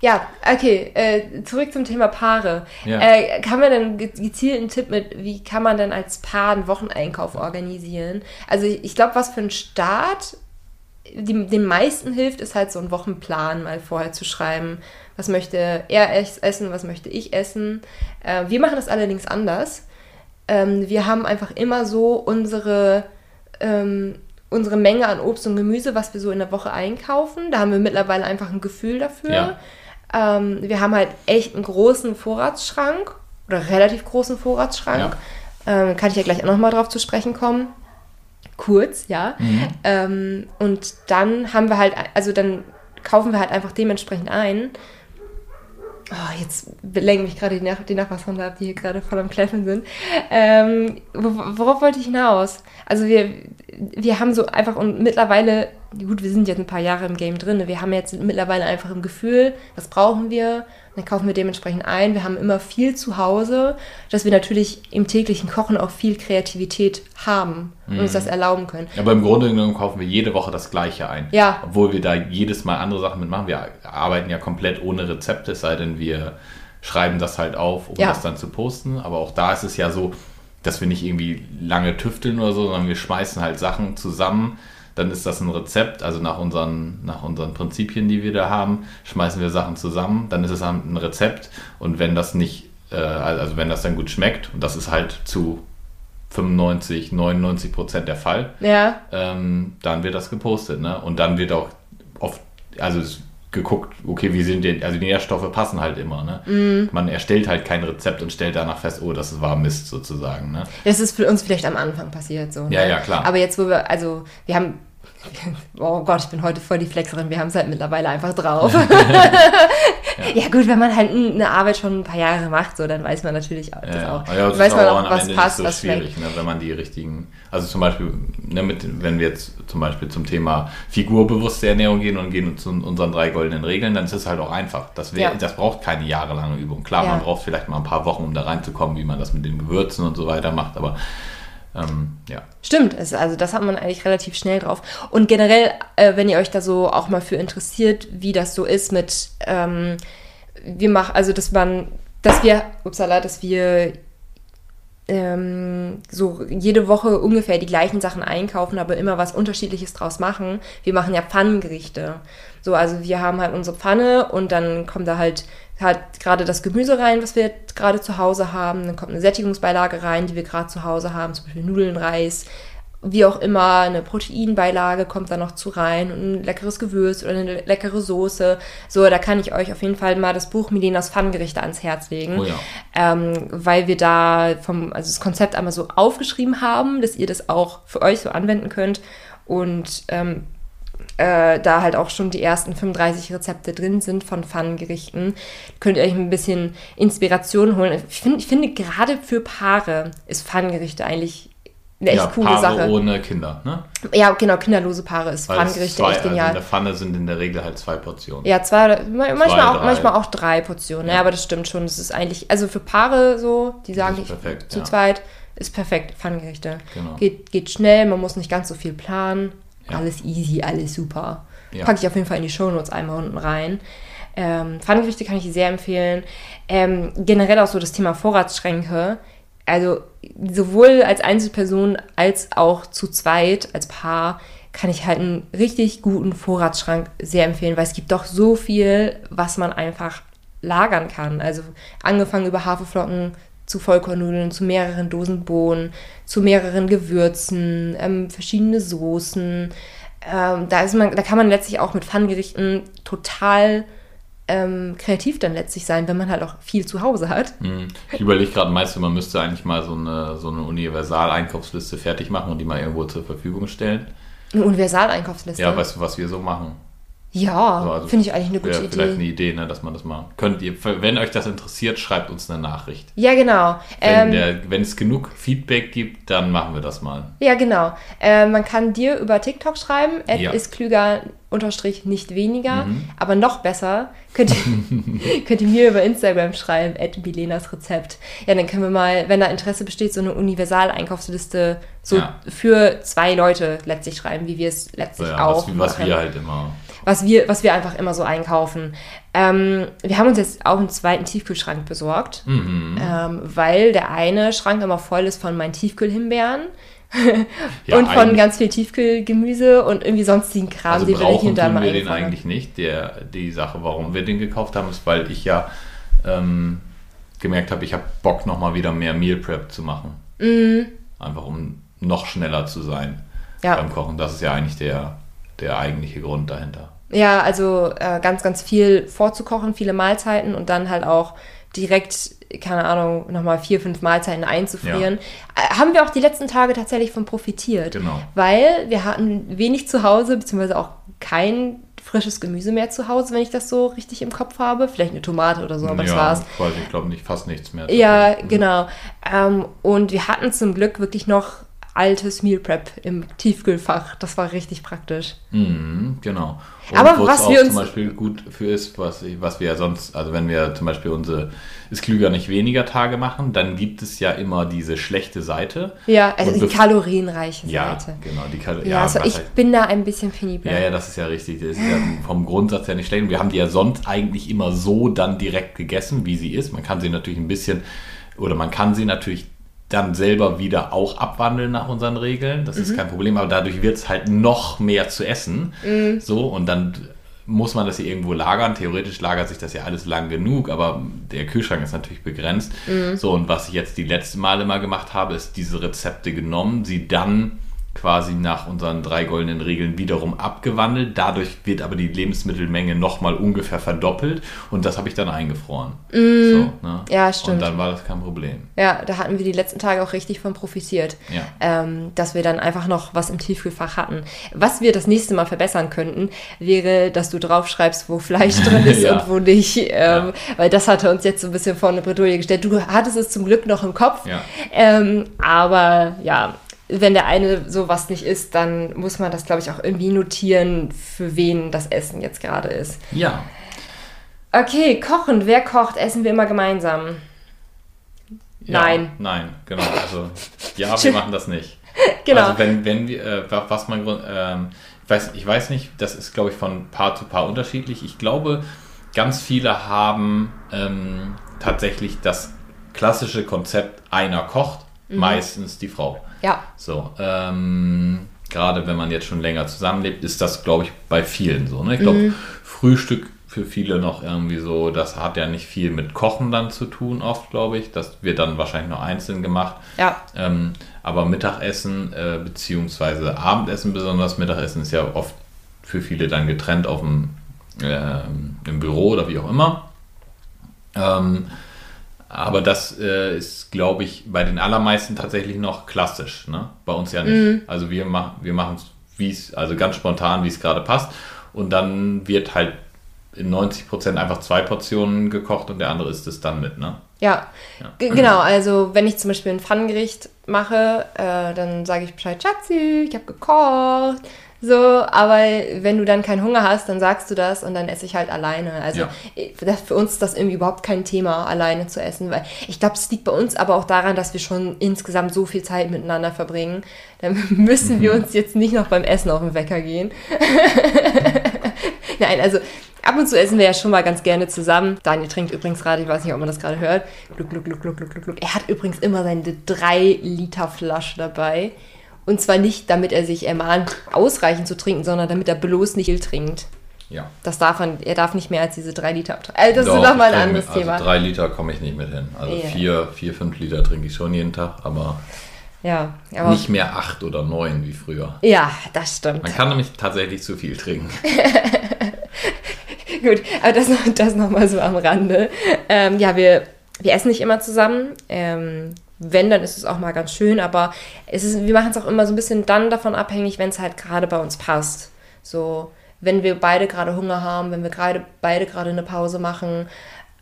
Speaker 1: Ja, okay. Äh, zurück zum Thema Paare.
Speaker 2: Ja.
Speaker 1: Äh, kann man denn ge- gezielt einen Tipp mit, wie kann man denn als Paar einen Wocheneinkauf organisieren? Also ich, ich glaube, was für einen Start die, den meisten hilft, ist halt so einen Wochenplan mal vorher zu schreiben. Was möchte er es- essen, was möchte ich essen? Äh, wir machen das allerdings anders. Ähm, wir haben einfach immer so unsere, ähm, unsere Menge an Obst und Gemüse, was wir so in der Woche einkaufen. Da haben wir mittlerweile einfach ein Gefühl dafür.
Speaker 2: Ja.
Speaker 1: Ähm, wir haben halt echt einen großen Vorratsschrank oder relativ großen Vorratsschrank. Ähm, kann ich ja gleich auch nochmal drauf zu sprechen kommen. kurz, ja.
Speaker 2: Mhm.
Speaker 1: Ähm, und dann haben wir halt, also dann kaufen wir halt einfach dementsprechend ein. Oh, jetzt lenken mich gerade die, Nach die Nachbarshunde ab, die hier gerade voll am Kläffen sind. Ähm, wo- worauf wollte ich hinaus? Also wir, wir haben so einfach und mittlerweile, gut, wir sind jetzt ein paar Jahre im Game drin, wir haben jetzt mittlerweile einfach im Gefühl, was brauchen wir, dann kaufen wir dementsprechend ein. Wir haben immer viel zu Hause, dass wir natürlich im täglichen Kochen auch viel Kreativität haben und uns das erlauben können.
Speaker 2: Aber im Grunde genommen kaufen wir jede Woche das Gleiche ein.
Speaker 1: Ja.
Speaker 2: Obwohl wir da jedes Mal andere Sachen mitmachen. Wir arbeiten ja komplett ohne Rezepte, es sei denn, wir schreiben das halt auf, um
Speaker 1: Ja.
Speaker 2: das dann zu posten. Aber auch da ist es ja so, dass wir nicht irgendwie lange tüfteln oder so, sondern wir schmeißen halt Sachen zusammen. Dann ist das ein Rezept, also nach unseren, nach unseren Prinzipien, die wir da haben, schmeißen wir Sachen zusammen. Dann ist es ein Rezept. Und wenn das nicht, äh, also wenn das dann gut schmeckt, und das ist halt zu 95, 99 Prozent der Fall,
Speaker 1: Ja,
Speaker 2: ähm, dann wird das gepostet, ne? Und dann wird auch oft, also es geguckt, okay, wie sind die, also die Nährstoffe passen halt immer, ne?
Speaker 1: Mhm.
Speaker 2: Man erstellt halt kein Rezept und stellt danach fest, oh, das war Mist sozusagen, ne?
Speaker 1: Das ist für uns vielleicht am Anfang passiert so. Ne?
Speaker 2: Ja, ja, klar.
Speaker 1: Aber jetzt, wo wir, also wir haben, <laughs> oh Gott, ich bin heute voll die Flexerin, wir haben es halt mittlerweile einfach drauf. <laughs> ja. gut, wenn man halt eine Arbeit schon ein paar Jahre macht, so, dann weiß man natürlich das
Speaker 2: Ja,
Speaker 1: auch.
Speaker 2: ja, ja, das
Speaker 1: weiß
Speaker 2: ist
Speaker 1: man auch, was
Speaker 2: Ende
Speaker 1: passt,
Speaker 2: nicht so
Speaker 1: was
Speaker 2: schwierig, ne, wenn man die richtigen, also zum Beispiel, ne, mit, wenn wir jetzt zum Beispiel zum Thema figurbewusste Ernährung gehen und gehen zu unseren drei goldenen Regeln, dann ist es halt auch einfach. Das, wär,
Speaker 1: Ja.
Speaker 2: das braucht keine jahrelange Übung. Klar,
Speaker 1: Ja.
Speaker 2: man braucht vielleicht mal ein paar Wochen, um da reinzukommen, wie man das mit den Gewürzen und so weiter macht, aber ähm, ja.
Speaker 1: Stimmt, also das hat man eigentlich relativ schnell drauf. Und generell, äh, wenn ihr euch da so auch mal für interessiert, wie das so ist mit, ähm, wir machen, also dass man, dass wir, upsala, dass wir ähm, so jede Woche ungefähr die gleichen Sachen einkaufen, aber immer was Unterschiedliches draus machen. Wir machen ja Pfannengerichte. So, also wir haben halt unsere Pfanne und dann kommt da halt halt gerade das Gemüse rein, was wir gerade zu Hause haben. Dann kommt eine Sättigungsbeilage rein, die wir gerade zu Hause haben, zum Beispiel Nudeln, Reis, wie auch immer. Eine Proteinbeilage kommt da noch zu rein und ein leckeres Gewürz oder eine leckere Soße. So, da kann ich euch auf jeden Fall mal das Buch Milenas Pfannengerichte ans Herz legen
Speaker 2: Oh ja.
Speaker 1: ähm, weil wir da vom, also das Konzept einmal so aufgeschrieben haben, dass ihr das auch für euch so anwenden könnt und ähm, äh, da halt auch schon die ersten 35 Rezepte drin sind von Pfannengerichten, könnt ihr euch ein bisschen Inspiration holen. Ich, find, ich finde, gerade für Paare ist Pfannengerichte eigentlich eine echt
Speaker 2: ja,
Speaker 1: coole
Speaker 2: Paare
Speaker 1: Sache.
Speaker 2: ohne Kinder, ne?
Speaker 1: Ja, genau, kinderlose Paare ist
Speaker 2: Weil zwei,
Speaker 1: echt
Speaker 2: Also in
Speaker 1: genial.
Speaker 2: der Pfanne sind in der Regel halt zwei Portionen.
Speaker 1: Ja, zwei oder ma- manchmal, auch,
Speaker 2: drei.
Speaker 1: manchmal auch drei Portionen. Ja.
Speaker 2: Ja.
Speaker 1: aber das stimmt schon. Das ist eigentlich, also für Paare so, die sagen, ich,
Speaker 2: perfekt,
Speaker 1: zu
Speaker 2: ja.
Speaker 1: zweit, ist perfekt. Pfannengerichte.
Speaker 2: Genau.
Speaker 1: Geht, geht schnell, man muss nicht ganz so viel planen. Alles easy, alles super. Packe ich auf jeden Fall in die Shownotes einmal unten rein. Ähm, Pfannengerichte kann ich sehr empfehlen. Ähm, generell auch so das Thema Vorratsschränke. Also sowohl als Einzelperson als auch zu zweit, als Paar, kann ich halt einen richtig guten Vorratsschrank sehr empfehlen, weil es gibt doch so viel, was man einfach lagern kann. Also angefangen über Haferflocken zu Vollkornnudeln, zu mehreren Dosen Bohnen, zu mehreren Gewürzen, ähm, verschiedene Soßen. Ähm, da, ist man, da kann man letztlich auch mit Pfannengerichten total ähm, kreativ dann letztlich sein, wenn man halt auch viel zu Hause hat.
Speaker 2: Hm. Ich überlege gerade, meinst du, man müsste eigentlich mal so eine, so eine Universal-Einkaufsliste fertig machen und die mal irgendwo zur Verfügung stellen?
Speaker 1: Eine Universaleinkaufsliste.
Speaker 2: Ja, weißt du, was wir so machen?
Speaker 1: Ja,
Speaker 2: So, also
Speaker 1: finde ich eigentlich eine gute
Speaker 2: Wäre vielleicht eine
Speaker 1: Idee.
Speaker 2: Idee, ne, dass man das mal. Könnt ihr, wenn euch das interessiert, schreibt uns eine Nachricht.
Speaker 1: Ja, genau.
Speaker 2: Wenn,
Speaker 1: Ähm,
Speaker 2: der, wenn es genug Feedback gibt, dann machen wir das mal.
Speaker 1: Ja, genau. Äh, man kann dir über TikTok schreiben,
Speaker 2: Ja.
Speaker 1: ist klüger unterstrich nicht weniger,
Speaker 2: Mhm.
Speaker 1: aber noch besser könnt ihr, <laughs> könnt ihr mir über Instagram schreiben, Ed Milenas Rezept. Ja, dann können wir mal, wenn da Interesse besteht, so eine Universal-Einkaufsliste so
Speaker 2: Ja.
Speaker 1: für zwei Leute letztlich schreiben, wie wir es
Speaker 2: So,
Speaker 1: letztlich
Speaker 2: ja,
Speaker 1: auch
Speaker 2: was, was
Speaker 1: machen
Speaker 2: wir halt immer.
Speaker 1: Was wir, was wir einfach immer so einkaufen. Ähm, wir haben uns jetzt auch einen zweiten Tiefkühlschrank besorgt,
Speaker 2: Mhm.
Speaker 1: ähm, weil der eine Schrank immer voll ist von meinen Tiefkühlhimbeeren <laughs>
Speaker 2: Ja,
Speaker 1: und von ganz viel Tiefkühlgemüse und irgendwie sonstigen Kram,
Speaker 2: Also
Speaker 1: den wir da
Speaker 2: tun
Speaker 1: mal
Speaker 2: wir den
Speaker 1: haben.
Speaker 2: eigentlich nicht. Der, die Sache, warum wir den gekauft haben, ist, weil ich ja ähm, gemerkt habe, ich habe Bock nochmal wieder mehr Meal Prep zu machen. Einfach um noch schneller zu sein
Speaker 1: Mhm. Ja.
Speaker 2: beim Kochen. Das ist ja eigentlich der, der eigentliche Grund dahinter.
Speaker 1: Ja, also äh, ganz, ganz viel vorzukochen, viele Mahlzeiten und dann halt auch direkt, keine Ahnung, nochmal vier, fünf Mahlzeiten einzufrieren. Ja. Äh, haben wir auch die letzten Tage tatsächlich von profitiert.
Speaker 2: Genau.
Speaker 1: Weil wir hatten wenig zu Hause, beziehungsweise auch kein frisches Gemüse mehr zu Hause, wenn ich das so richtig im Kopf habe. Vielleicht eine Tomate oder so, aber
Speaker 2: ja,
Speaker 1: das war's.
Speaker 2: Quasi, ich glaube nicht, fast nichts mehr.
Speaker 1: Ja, genau. Ähm, und wir hatten zum Glück wirklich noch altes Meal Prep im Tiefkühlfach. Das war richtig praktisch.
Speaker 2: Mhm, genau. Und
Speaker 1: Aber was wir uns
Speaker 2: zum Beispiel gut für ist, was, was wir ja sonst, also wenn wir zum Beispiel unsere ist klüger nicht weniger Tage machen, dann gibt es ja immer diese schlechte Seite.
Speaker 1: Ja, also die kalorienreiche
Speaker 2: ja,
Speaker 1: Seite.
Speaker 2: Genau, die Kal
Speaker 1: ja, ja, also ich bin da ein bisschen penibler.
Speaker 2: Ja, ja, das ist ja richtig. Das ist ja vom Grundsatz her nicht schlecht. Und wir haben die ja sonst eigentlich immer so dann direkt gegessen, wie sie ist. Man kann sie natürlich ein bisschen, oder man kann sie natürlich dann selber wieder auch abwandeln nach unseren Regeln. Das mhm. ist kein Problem, aber dadurch wird es halt noch mehr zu essen. Mhm. So, und dann muss man das hier irgendwo lagern. Theoretisch lagert sich das ja alles lang genug, aber der Kühlschrank ist natürlich begrenzt. Mhm. So, und was ich jetzt die letzten Male mal gemacht habe, ist diese Rezepte genommen, sie dann quasi nach unseren drei goldenen Regeln wiederum abgewandelt. Dadurch wird aber die Lebensmittelmenge nochmal ungefähr verdoppelt und das habe ich dann eingefroren.
Speaker 1: Mm, so, ne? Ja, stimmt.
Speaker 2: Und dann war das kein Problem.
Speaker 1: Ja, da hatten wir die letzten Tage auch richtig von profitiert,
Speaker 2: ja.
Speaker 1: ähm, dass wir dann einfach noch was im Tiefkühlfach hatten. Was wir das nächste Mal verbessern könnten, wäre, dass du draufschreibst, wo Fleisch <laughs> drin ist ja. und wo nicht. Ähm, ja. Weil das hatte uns jetzt so ein bisschen vor eine Bredouille gestellt. Du hattest es zum Glück noch im Kopf. Ähm, aber ja, wenn der eine sowas nicht isst, dann muss man das, glaube ich, auch irgendwie notieren, für wen das Essen jetzt gerade ist.
Speaker 2: Ja.
Speaker 1: Okay, kochen. Wer kocht? Essen wir immer gemeinsam?
Speaker 2: Ja,
Speaker 1: nein.
Speaker 2: Nein, genau. Also, ja, <laughs> wir machen das nicht.
Speaker 1: genau.
Speaker 2: Also, wenn, wenn wir, äh, was man, ähm, ich, weiß, ich weiß nicht, das ist, glaube ich, von Paar zu Paar unterschiedlich. Ich glaube, ganz viele haben ähm, tatsächlich das klassische Konzept, einer kocht, mhm. meistens die Frau.
Speaker 1: Ja.
Speaker 2: So, ähm, gerade wenn man jetzt schon länger zusammenlebt, ist das, glaube ich, bei vielen so. Ne? Ich glaube, mhm. Frühstück für viele noch irgendwie so, das hat ja nicht viel mit Kochen dann zu tun, oft, glaube ich. Das wird dann wahrscheinlich nur einzeln gemacht.
Speaker 1: Ja.
Speaker 2: Ähm, aber Mittagessen, äh, beziehungsweise Abendessen, besonders Mittagessen, ist ja oft für viele dann getrennt auf dem, äh, im Büro oder wie auch immer. Ähm, aber das äh, ist, glaube ich, bei den allermeisten tatsächlich noch klassisch. Ne? Bei uns ja nicht. Mhm. Also wir, mach, wir machen es, wie es, also ganz spontan, wie es gerade passt. Und dann wird halt in 90 Prozent einfach zwei Portionen gekocht und der andere isst es dann mit, ne?
Speaker 1: Ja, ja. genau. Also wenn ich zum Beispiel ein Pfannengericht mache, äh, dann sage ich Bescheid, Schatzi, ich habe gekocht. So, aber wenn du dann keinen Hunger hast, dann sagst du das und dann esse ich halt alleine. Also ja. für uns ist das irgendwie überhaupt kein Thema, alleine zu essen, weil ich glaube, es liegt bei uns aber auch daran, dass wir schon insgesamt so viel Zeit miteinander verbringen. Dann <laughs> müssen wir mhm. uns jetzt nicht noch beim Essen auf den Wecker gehen. <laughs> Nein, also ab und zu essen wir ja schon mal ganz gerne zusammen. Daniel trinkt übrigens gerade, ich weiß nicht, ob man das gerade hört. Gluck, gluck, gluck, gluck, gluck, gluck. Er hat übrigens immer seine 3 Liter Flasche dabei. Und zwar nicht, damit er sich ermahnt, ausreichend zu trinken, sondern damit er bloß nicht viel trinkt.
Speaker 2: Ja.
Speaker 1: Das darf man, er darf nicht mehr als diese drei Liter abtrinken. Also das Doch, ist nochmal ein anderes
Speaker 2: mit, also
Speaker 1: Thema.
Speaker 2: Drei Liter komme ich nicht mit hin. Also yeah. vier, vier, fünf Liter trinke ich schon jeden Tag, aber,
Speaker 1: ja,
Speaker 2: aber nicht mehr acht oder neun wie früher.
Speaker 1: Ja, das stimmt.
Speaker 2: Man kann nämlich tatsächlich zu viel trinken. <laughs>
Speaker 1: Gut, aber das, das nochmal so am Rande. Ähm, ja, wir, wir essen nicht immer zusammen. Ähm, wenn, dann ist es auch mal ganz schön, aber es ist, wir machen es auch immer so ein bisschen dann davon abhängig, wenn es halt gerade bei uns passt. So, wenn wir beide gerade Hunger haben, wenn wir gerade beide gerade eine Pause machen.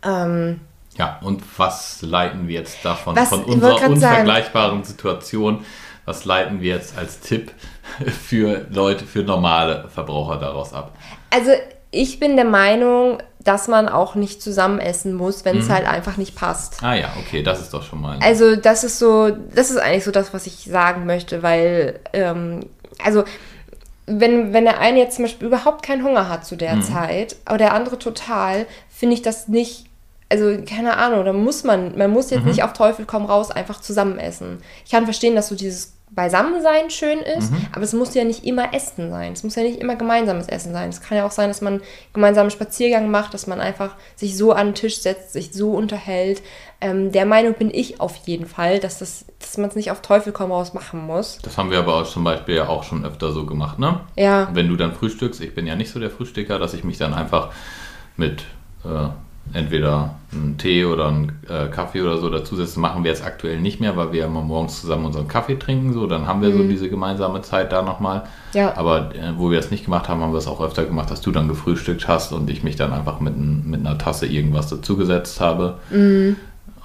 Speaker 1: Ähm,
Speaker 2: ja, und was leiten wir jetzt davon, was, von unserer unvergleichbaren sagen, Situation, was leiten wir jetzt als Tipp <laughs> für Leute, für normale Verbraucher daraus ab?
Speaker 1: Also ich bin der Meinung, dass man auch nicht zusammen essen muss, wenn es mhm. halt einfach nicht passt.
Speaker 2: Ah ja, okay, das ist doch schon mal.
Speaker 1: Also das ist so, das ist eigentlich so das, was ich sagen möchte, weil, ähm, also wenn, wenn der eine jetzt zum Beispiel überhaupt keinen Hunger hat zu der mhm. Zeit, aber der andere total, finde ich das nicht also keine Ahnung, da muss man, man muss jetzt mhm. nicht auf Teufel komm raus einfach zusammen essen. Ich kann verstehen, dass so dieses Beisammensein schön ist, mhm. aber es muss ja nicht immer Essen sein. Es muss ja nicht immer gemeinsames Essen sein. Es kann ja auch sein, dass man gemeinsamen Spaziergang macht, dass man einfach sich so an den Tisch setzt, sich so unterhält. Ähm, der Meinung bin ich auf jeden Fall, dass, das, dass man es nicht auf Teufel komm raus machen muss.
Speaker 2: Das haben wir aber auch zum Beispiel ja auch schon öfter so gemacht, ne?
Speaker 1: Ja.
Speaker 2: Wenn du dann frühstückst, ich bin ja nicht so der Frühstücker, dass ich mich dann einfach mit äh, entweder einen Tee oder einen äh, Kaffee oder so dazusetzen. Machen wir jetzt aktuell nicht mehr, weil wir immer morgens zusammen unseren Kaffee trinken. So, dann haben wir so diese gemeinsame Zeit da nochmal.
Speaker 1: Ja.
Speaker 2: Aber äh, wo wir das nicht gemacht haben, haben wir es auch öfter gemacht, dass du dann gefrühstückt hast und ich mich dann einfach mit, mit einer Tasse irgendwas dazugesetzt habe.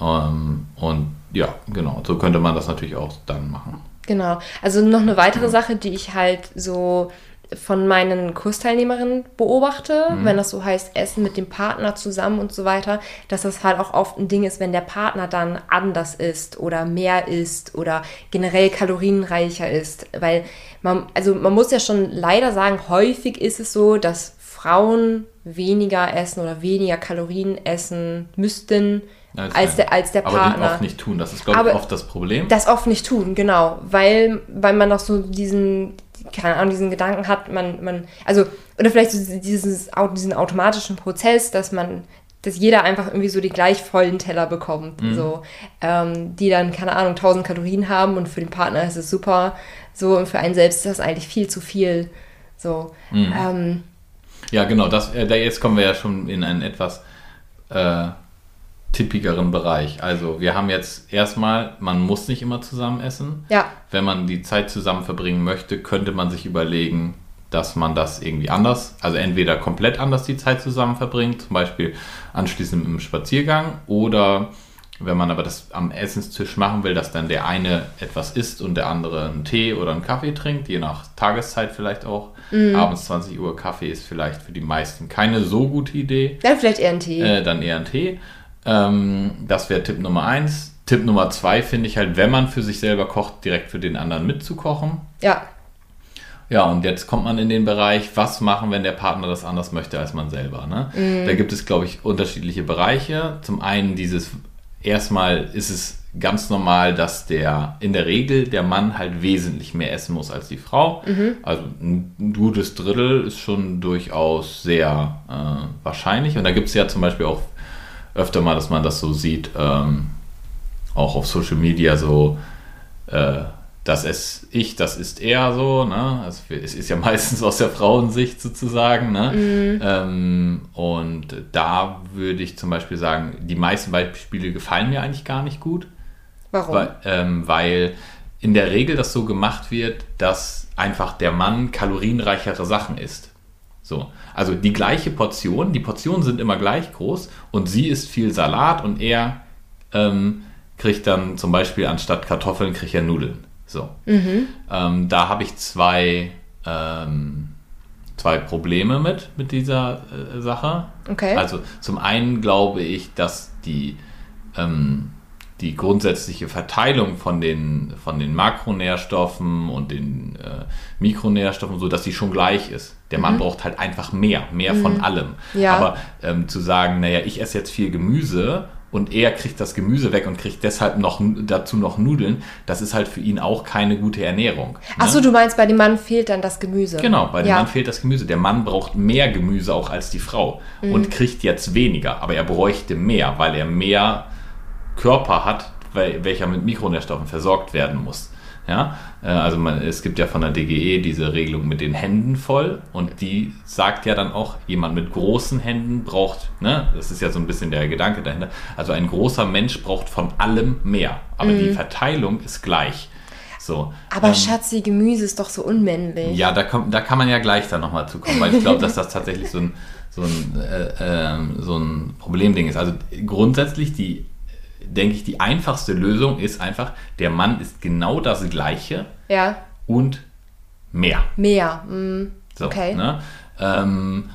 Speaker 2: Ähm, und ja, genau, so könnte man das natürlich auch dann machen.
Speaker 1: Genau. Also noch eine weitere Sache, die ich halt so von meinen Kursteilnehmerinnen beobachte, wenn das so heißt, Essen mit dem Partner zusammen und so weiter, dass das halt auch oft ein Ding ist, wenn der Partner dann anders ist oder mehr isst oder generell kalorienreicher ist. Weil man, also man muss ja schon leider sagen, häufig ist es so, dass Frauen weniger essen oder weniger Kalorien essen müssten als, der, als der
Speaker 2: aber
Speaker 1: Partner.
Speaker 2: den oft nicht tun. Das ist, glaube ich,
Speaker 1: Aber-
Speaker 2: oft das Problem.
Speaker 1: Das oft nicht tun, genau. Weil, weil man noch so diesen, keine Ahnung, diesen Gedanken hat, man, man, also, oder vielleicht so dieses, diesen automatischen Prozess, dass man, dass jeder einfach irgendwie so die gleich vollen Teller bekommt, so, ähm, die dann, keine Ahnung, 1000 Kalorien haben und für den Partner ist es super, so, und für einen selbst ist das eigentlich viel zu viel, so. Ähm,
Speaker 2: Ja, genau. Das, äh, da jetzt kommen wir ja schon in einen etwas äh, tippigeren Bereich. Also wir haben jetzt erstmal, man muss nicht immer zusammen essen.
Speaker 1: ja,
Speaker 2: Wenn man die Zeit zusammen verbringen möchte, könnte man sich überlegen, dass man das irgendwie anders, also entweder komplett anders die Zeit zusammen verbringt, zum Beispiel anschließend im Spaziergang, oder wenn man aber das am Essenstisch machen will, dass dann der eine etwas isst und der andere einen Tee oder einen Kaffee trinkt, je nach Tageszeit vielleicht auch. Abends 20 Uhr Kaffee ist vielleicht für die meisten keine so gute Idee
Speaker 1: dann vielleicht eher ein Tee.
Speaker 2: äh, dann eher einen Tee. Ähm, das wäre Tipp Nummer eins. Tipp Nummer zwei finde ich halt, wenn man für sich selber kocht, direkt für den anderen mitzukochen.
Speaker 1: ja,
Speaker 2: Ja, und jetzt kommt man in den Bereich, was machen, wenn der Partner das anders möchte als man selber. Ne? Da gibt es, glaube ich, unterschiedliche Bereiche. Zum einen dieses, erstmal ist es ganz normal, dass der in der Regel der Mann halt wesentlich mehr essen muss als die Frau. Also ein gutes Drittel ist schon durchaus sehr äh, wahrscheinlich. Und da gibt es ja zum Beispiel auch öfter mal, dass man das so sieht, ähm, auch auf Social Media so, äh, das ist ich, das ist er so, ne? Also es ist ja <laughs> meistens aus der Frauensicht sozusagen, ne? Ähm, und da würde ich zum Beispiel sagen, die meisten Beispiele gefallen mir eigentlich gar nicht gut.
Speaker 1: warum?
Speaker 2: Weil, ähm, weil in der Regel das so gemacht wird, dass einfach der Mann kalorienreichere Sachen isst. So, also die gleiche Portion, die Portionen sind immer gleich groß und sie isst viel Salat und er ähm, kriegt dann zum Beispiel anstatt Kartoffeln kriegt er Nudeln. So, ähm, da habe ich zwei, ähm, zwei Probleme mit, mit dieser äh, Sache.
Speaker 1: Okay.
Speaker 2: Also zum einen glaube ich, dass die, ähm, die grundsätzliche Verteilung von den, von den Makronährstoffen und den äh, Mikronährstoffen, so dass die schon gleich ist. Der Mann braucht halt einfach mehr, mehr von allem.
Speaker 1: Ja.
Speaker 2: Aber ähm, zu sagen, naja, ich esse jetzt viel Gemüse und er kriegt das Gemüse weg und kriegt deshalb noch dazu noch Nudeln, das ist halt für ihn auch keine gute Ernährung.
Speaker 1: Ach so, du meinst, bei dem Mann fehlt dann das Gemüse.
Speaker 2: Genau, bei dem
Speaker 1: ja.
Speaker 2: Mann fehlt das Gemüse. Der Mann braucht mehr Gemüse auch als die Frau
Speaker 1: Mhm.
Speaker 2: und kriegt jetzt weniger, aber er bräuchte mehr, weil er mehr Körper hat, welcher mit Mikronährstoffen versorgt werden muss. Ja, äh, also man, es gibt ja von der DGE diese Regelung mit den Händen voll und die sagt ja dann auch, jemand mit großen Händen braucht, ne, das ist ja so ein bisschen der Gedanke dahinter, also ein großer Mensch braucht von allem mehr, aber die Verteilung ist gleich. So,
Speaker 1: Mhm. Aber
Speaker 2: ähm,
Speaker 1: Schatzi, Gemüse ist doch so unmännlich.
Speaker 2: ja, da, kommt, da kann man ja gleich dann nochmal zu kommen, weil ich glaube, dass das tatsächlich so ein, so, ein, äh, ähm, so ein Problemding ist. Also grundsätzlich, die, denke ich, die einfachste Lösung ist einfach, der Mann ist genau das Gleiche
Speaker 1: Ja,
Speaker 2: und mehr.
Speaker 1: mehr. mm,
Speaker 2: So,
Speaker 1: okay.
Speaker 2: Ne? Ähm,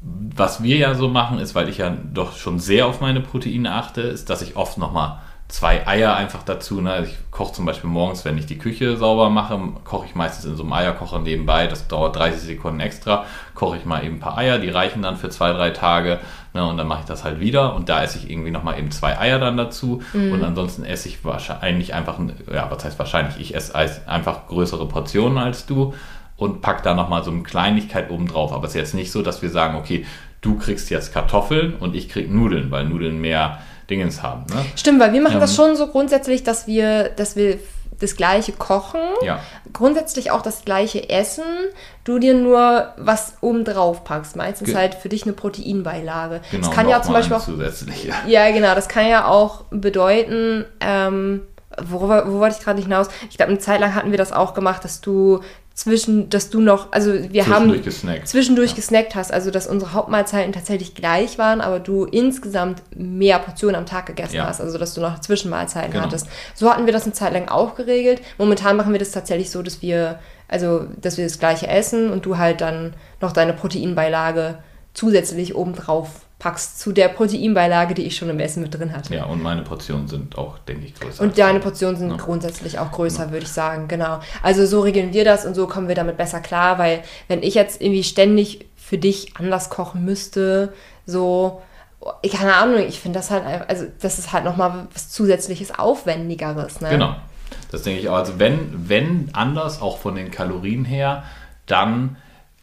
Speaker 2: was wir ja so machen, ist, weil ich ja doch schon sehr auf meine Proteine achte, ist, dass ich oft nochmal zwei Eier einfach dazu. Ne? Also ich koche zum Beispiel morgens, wenn ich die Küche sauber mache, koche ich meistens in so einem Eierkocher nebenbei. Das dauert 30 Sekunden extra. Koche ich mal eben ein paar Eier, die reichen dann für zwei, drei Tage. Ne? Und dann mache ich das halt wieder. Und da esse ich irgendwie nochmal eben zwei Eier dann dazu. Und ansonsten esse ich wahrscheinlich einfach, ein- ja, was heißt wahrscheinlich? Ich esse einfach größere Portionen als du und pack da nochmal so eine Kleinigkeit oben drauf. Aber es ist jetzt nicht so, dass wir sagen, okay, du kriegst jetzt Kartoffeln und ich krieg Nudeln, weil Nudeln mehr Dingens haben. Ne?
Speaker 1: Stimmt, weil wir machen das
Speaker 2: Ähm.
Speaker 1: schon so grundsätzlich, dass wir, dass wir das gleiche kochen,
Speaker 2: Ja.
Speaker 1: grundsätzlich auch das gleiche essen, du dir nur was oben drauf packst. Meistens
Speaker 2: Ge-
Speaker 1: halt für dich eine Proteinbeilage.
Speaker 2: Genau,
Speaker 1: das kann ja zum Beispiel auch ja, genau. Das kann ja auch bedeuten, ähm, worüber, wo wollte ich gerade hinaus? Ich glaube, eine Zeit lang hatten wir das auch gemacht, dass du zwischen, dass du noch, also wir haben
Speaker 2: Zwischendurch gesnackt.
Speaker 1: zwischendurch gesnackt hast, also dass unsere Hauptmahlzeiten tatsächlich gleich waren, aber du insgesamt mehr Portionen am Tag gegessen
Speaker 2: Ja.
Speaker 1: hast, also dass du noch Zwischenmahlzeiten
Speaker 2: Genau.
Speaker 1: hattest. So hatten wir das eine Zeit lang auch geregelt. Momentan machen wir das tatsächlich so, dass wir, also dass wir das gleiche essen und du halt dann noch deine Proteinbeilage zusätzlich obendrauf packst zu der Proteinbeilage, die ich schon im Essen mit drin hatte.
Speaker 2: Ja, und meine Portionen sind auch, denke ich, größer.
Speaker 1: Und deine. Portionen sind
Speaker 2: Ja.
Speaker 1: grundsätzlich auch größer, würde ich sagen, genau. Also so regeln wir das und so kommen wir damit besser klar, weil wenn ich jetzt irgendwie ständig für dich anders kochen müsste, so, keine Ahnung, ich finde das halt, also das ist halt nochmal was zusätzliches Aufwendigeres, ne?
Speaker 2: Genau. Das denke ich auch. Also wenn, wenn anders, auch von den Kalorien her, dann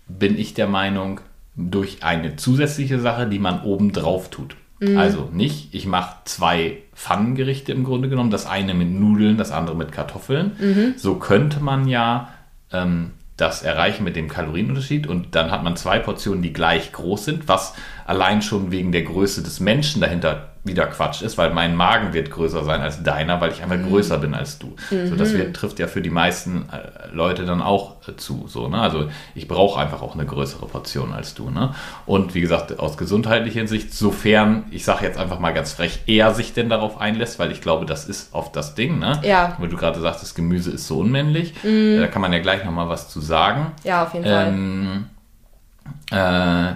Speaker 2: bin ich der Meinung, durch eine zusätzliche Sache, die man oben drauf tut.
Speaker 1: Mhm.
Speaker 2: Also nicht, ich mache zwei Pfannengerichte im Grunde genommen, das eine mit Nudeln, das andere mit Kartoffeln.
Speaker 1: Mhm.
Speaker 2: So könnte man ja ähm, das erreichen mit dem Kalorienunterschied und dann hat man zwei Portionen, die gleich groß sind, was allein schon wegen der Größe des Menschen dahinter wieder Quatsch ist, weil mein Magen wird größer sein als deiner, weil ich einfach größer bin als du. So, das wird, trifft ja für die meisten äh, Leute dann auch äh, zu. So, ne? Also ich brauche einfach auch eine größere Portion als du. Ne? Und wie gesagt, aus gesundheitlicher Sicht, sofern, ich sage jetzt einfach mal ganz frech, er sich denn darauf einlässt, weil ich glaube, das ist oft das Ding. Ne?
Speaker 1: Ja.
Speaker 2: Wo du gerade sagst, das Gemüse ist so unmännlich. Äh, Da kann man ja gleich nochmal was zu sagen.
Speaker 1: Ja, auf jeden Fall.
Speaker 2: Ähm, äh,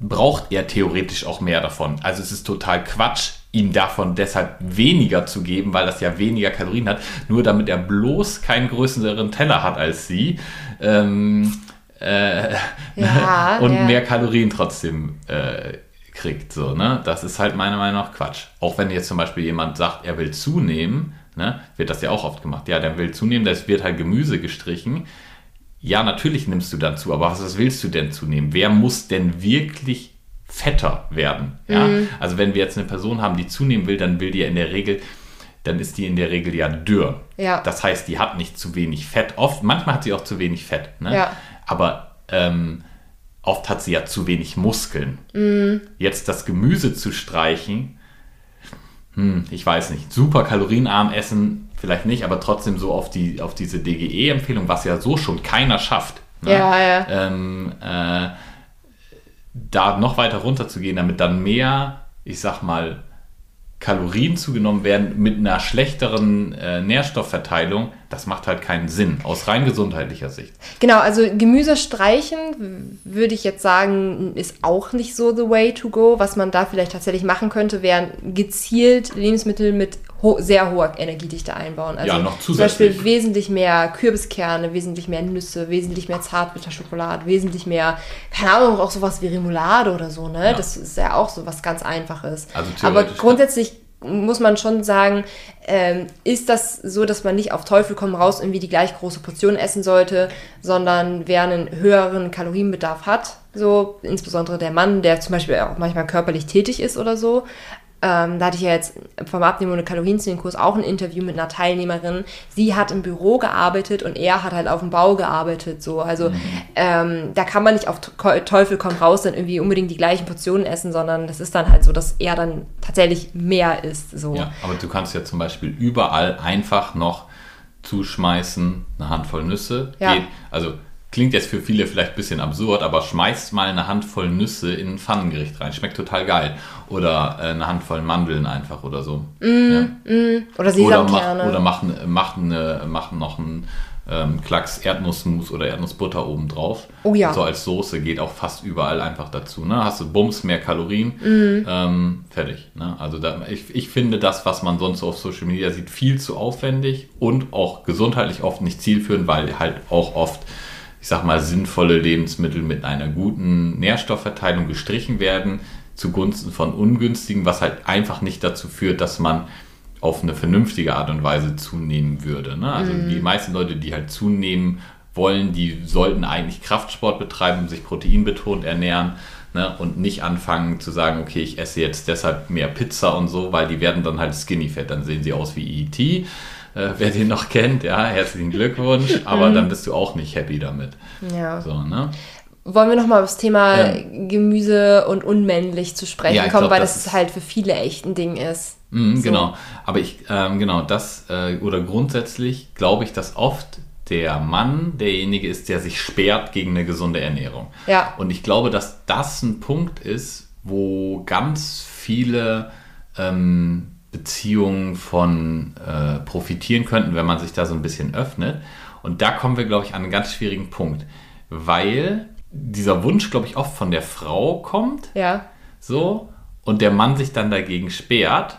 Speaker 2: braucht er theoretisch auch mehr davon. Also es ist total Quatsch, ihm davon deshalb weniger zu geben, weil das ja weniger Kalorien hat, nur damit er bloß keinen größeren Teller hat als sie. Ähm, äh,
Speaker 1: Ja, <laughs>
Speaker 2: und
Speaker 1: ja.
Speaker 2: mehr Kalorien trotzdem äh, kriegt. So, ne? Das ist halt meiner Meinung nach Quatsch. Auch wenn jetzt zum Beispiel jemand sagt, er will zunehmen, ne? wird das ja auch oft gemacht. Ja, der will zunehmen, das wird halt Gemüse gestrichen. Ja, natürlich nimmst du dann zu, aber was willst du denn zunehmen? Wer muss denn wirklich fetter werden? Ja? Also wenn wir jetzt eine Person haben, die zunehmen will, dann will die ja in der Regel, dann ist die in der Regel ja dürr.
Speaker 1: Ja.
Speaker 2: Das heißt, die hat nicht zu wenig Fett. Oft, manchmal hat sie auch zu wenig Fett. Ne?
Speaker 1: Ja.
Speaker 2: Aber ähm, oft hat sie ja zu wenig Muskeln.
Speaker 1: Mhm.
Speaker 2: Jetzt das Gemüse zu streichen, hm, ich weiß nicht. Super kalorienarm essen, vielleicht nicht, aber trotzdem so auf, die, auf diese DGE-Empfehlung, was ja so schon keiner schafft. ne?
Speaker 1: Ja, ja.
Speaker 2: Ähm, äh, da noch weiter runter zu gehen, damit dann mehr, ich sag mal, Kalorien zugenommen werden mit einer schlechteren äh, Nährstoffverteilung, das macht halt keinen Sinn, aus rein gesundheitlicher Sicht.
Speaker 1: Genau, also Gemüse streichen, würde ich jetzt sagen, ist auch nicht so the way to go. Was man da vielleicht tatsächlich machen könnte, wären gezielt Lebensmittel mit ho sehr hoher Energiedichte einbauen. Also
Speaker 2: Ja, noch
Speaker 1: zum Beispiel
Speaker 2: zusätzlich.
Speaker 1: wesentlich mehr Kürbiskerne, wesentlich mehr Nüsse, wesentlich mehr Zartbitterschokolade, wesentlich mehr, keine Ahnung, auch sowas wie Remoulade oder so, ne?
Speaker 2: Ja.
Speaker 1: Das ist ja auch so was ganz Einfaches.
Speaker 2: Also
Speaker 1: Aber grundsätzlich muss man schon sagen, ähm, ist das so, dass man nicht auf Teufel komm raus irgendwie die gleich große Portion essen sollte, sondern wer einen höheren Kalorienbedarf hat, so insbesondere der Mann, der zum Beispiel auch manchmal körperlich tätig ist oder so. Ähm, da hatte ich ja jetzt vom Abnehmen ohne Kalorien zu den Kurs auch ein Interview mit einer Teilnehmerin. Sie hat im Büro gearbeitet und er hat halt auf dem Bau gearbeitet. So, also ähm, da kann man nicht auf Te- Teufel komm raus dann irgendwie unbedingt die gleichen Portionen essen, sondern das ist dann halt so, dass er dann tatsächlich mehr isst. So.
Speaker 2: Ja, aber du kannst ja zum Beispiel überall einfach noch zuschmeißen, eine Handvoll Nüsse.
Speaker 1: Ja.
Speaker 2: Geht, also klingt jetzt für viele vielleicht ein bisschen absurd, aber schmeißt mal eine Handvoll Nüsse in ein Pfannengericht rein. Schmeckt total geil. Oder äh, eine Handvoll Mandeln einfach oder so. ja.
Speaker 1: Oder
Speaker 2: Oder
Speaker 1: Sesamkerne.
Speaker 2: oder mach, mach, mach noch einen ähm, Klacks Erdnussmus oder Erdnussbutter oben drauf.
Speaker 1: Oh ja.
Speaker 2: So als Soße geht auch fast überall einfach dazu. Ne? Hast du Bums, mehr Kalorien,
Speaker 1: Mhm.
Speaker 2: ähm, fertig. Ne? Also da, ich, ich finde das, was man sonst so auf Social Media sieht, viel zu aufwendig und auch gesundheitlich oft nicht zielführend, weil halt auch oft, ich sag mal, sinnvolle Lebensmittel mit einer guten Nährstoffverteilung gestrichen werden zugunsten von ungünstigen, was halt einfach nicht dazu führt, dass man auf eine vernünftige Art und Weise zunehmen würde. Ne? Also die meisten Leute, die halt zunehmen wollen, die sollten eigentlich Kraftsport betreiben, sich proteinbetont ernähren ne, und nicht anfangen zu sagen, okay, ich esse jetzt deshalb mehr Pizza und so, weil die werden dann halt skinny fett, dann sehen sie aus wie E.T., äh, wer den noch kennt, ja, herzlichen Glückwunsch, aber dann bist du auch nicht happy damit.
Speaker 1: Ja.
Speaker 2: So, ne?
Speaker 1: Wollen wir nochmal aufs Thema
Speaker 2: Ähm.
Speaker 1: Gemüse und unmännlich zu sprechen
Speaker 2: Ja,
Speaker 1: kommen,
Speaker 2: glaub,
Speaker 1: weil
Speaker 2: das
Speaker 1: das, halt für viele echt ein Ding ist.
Speaker 2: Mhm,
Speaker 1: So.
Speaker 2: Genau, aber ich, ähm, genau, das, äh, oder grundsätzlich glaube ich, dass oft der Mann derjenige ist, der sich sperrt gegen eine gesunde Ernährung.
Speaker 1: Ja.
Speaker 2: Und ich glaube, dass das ein Punkt ist, wo ganz viele ähm, Beziehungen von äh, profitieren könnten, wenn man sich da so ein bisschen öffnet. Und da kommen wir, glaube ich, an einen ganz schwierigen Punkt, weil dieser Wunsch, glaube ich, oft von der Frau kommt,
Speaker 1: Ja.
Speaker 2: so, und der Mann sich dann dagegen sperrt.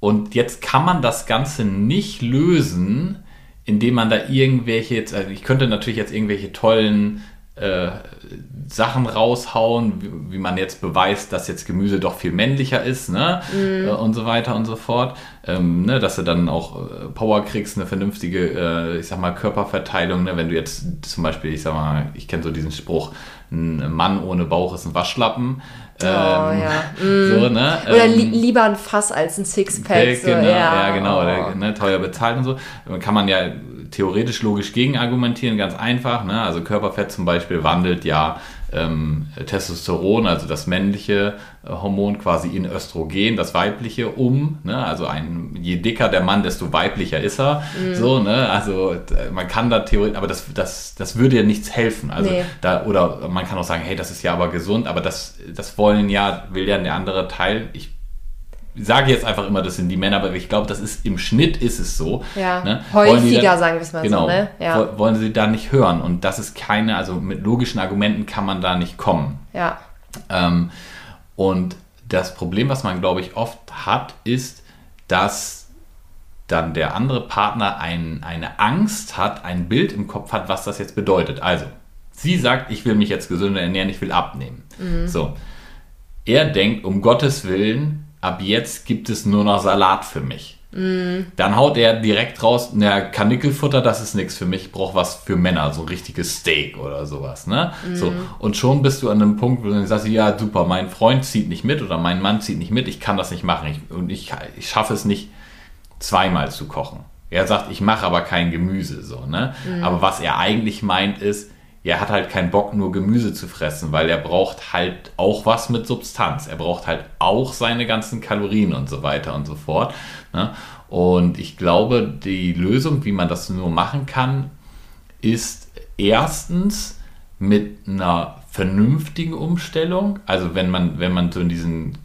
Speaker 2: Und jetzt kann man das Ganze nicht lösen, indem man da irgendwelche, jetzt, also ich könnte natürlich jetzt irgendwelche tollen äh, Sachen raushauen, wie, wie man jetzt beweist, dass jetzt Gemüse doch viel männlicher ist, ne? Äh, und so weiter und so fort. Ähm, ne? Dass du dann auch äh, Power kriegst, eine vernünftige, äh, ich sag mal, Körperverteilung, ne? Wenn du jetzt zum Beispiel, ich sag mal, ich kenne so diesen Spruch, ein Mann ohne Bauch ist ein Waschlappen.
Speaker 1: Oh, ja.
Speaker 2: So, ne?
Speaker 1: Oder
Speaker 2: Ähm,
Speaker 1: li lieber ein Fass als ein Sixpack.
Speaker 2: Okay,
Speaker 1: so,
Speaker 2: genau,
Speaker 1: ja,
Speaker 2: ja, genau,
Speaker 1: oh.
Speaker 2: oder, ne, teuer bezahlt und so. Kann man ja theoretisch logisch gegen argumentieren, ganz einfach. Ne? Also Körperfett zum Beispiel wandelt ja ähm, Testosteron, also das männliche äh, Hormon, quasi in Östrogen, das weibliche, um. Ne? Also ein, je dicker der Mann, desto weiblicher ist er.
Speaker 1: Mhm.
Speaker 2: So, ne? Also äh, man kann da theoretisch, aber das, das, das würde ja nichts helfen. Also
Speaker 1: Nee.
Speaker 2: da, oder man kann auch sagen, hey, das ist ja aber gesund, aber das, das wollen ja, will ja der andere Teil. Ich sage jetzt einfach immer, das sind die Männer, aber ich glaube, das ist im Schnitt ist es so.
Speaker 1: Ja,
Speaker 2: ne?
Speaker 1: Häufiger, sagen wir es mal
Speaker 2: genau,
Speaker 1: so, ne? Ja.
Speaker 2: wo- wollen sie da nicht hören und das ist keine, also mit logischen Argumenten kann man da nicht kommen.
Speaker 1: Ja.
Speaker 2: Ähm, und das Problem, was man, glaube ich, oft hat, ist, dass dann der andere Partner ein, eine Angst hat, ein Bild im Kopf hat, was das jetzt bedeutet. Also, sie sagt, ich will mich jetzt gesünder ernähren, ich will abnehmen. So. Er denkt, um Gottes Willen, ab jetzt gibt es nur noch Salat für mich. Dann haut er direkt raus, na, Kanickelfutter, das ist nichts für mich, ich brauche was für Männer, so richtiges Steak oder sowas. Ne? So, und schon bist du an einem Punkt, wo du sagst, ja, super, mein Freund zieht nicht mit oder mein Mann zieht nicht mit, ich kann das nicht machen. Ich, und ich, ich schaffe es nicht, zweimal zu kochen. Er sagt, ich mache aber kein Gemüse, so, ne? Aber was er eigentlich meint ist, er hat halt keinen Bock, nur Gemüse zu fressen, weil er braucht halt auch was mit Substanz. Er braucht halt auch seine ganzen Kalorien und so weiter und so fort. Ne? Und ich glaube, die Lösung, wie man das nur machen kann, ist erstens mit einer vernünftigen Umstellung. Also wenn man, wenn man so in diesen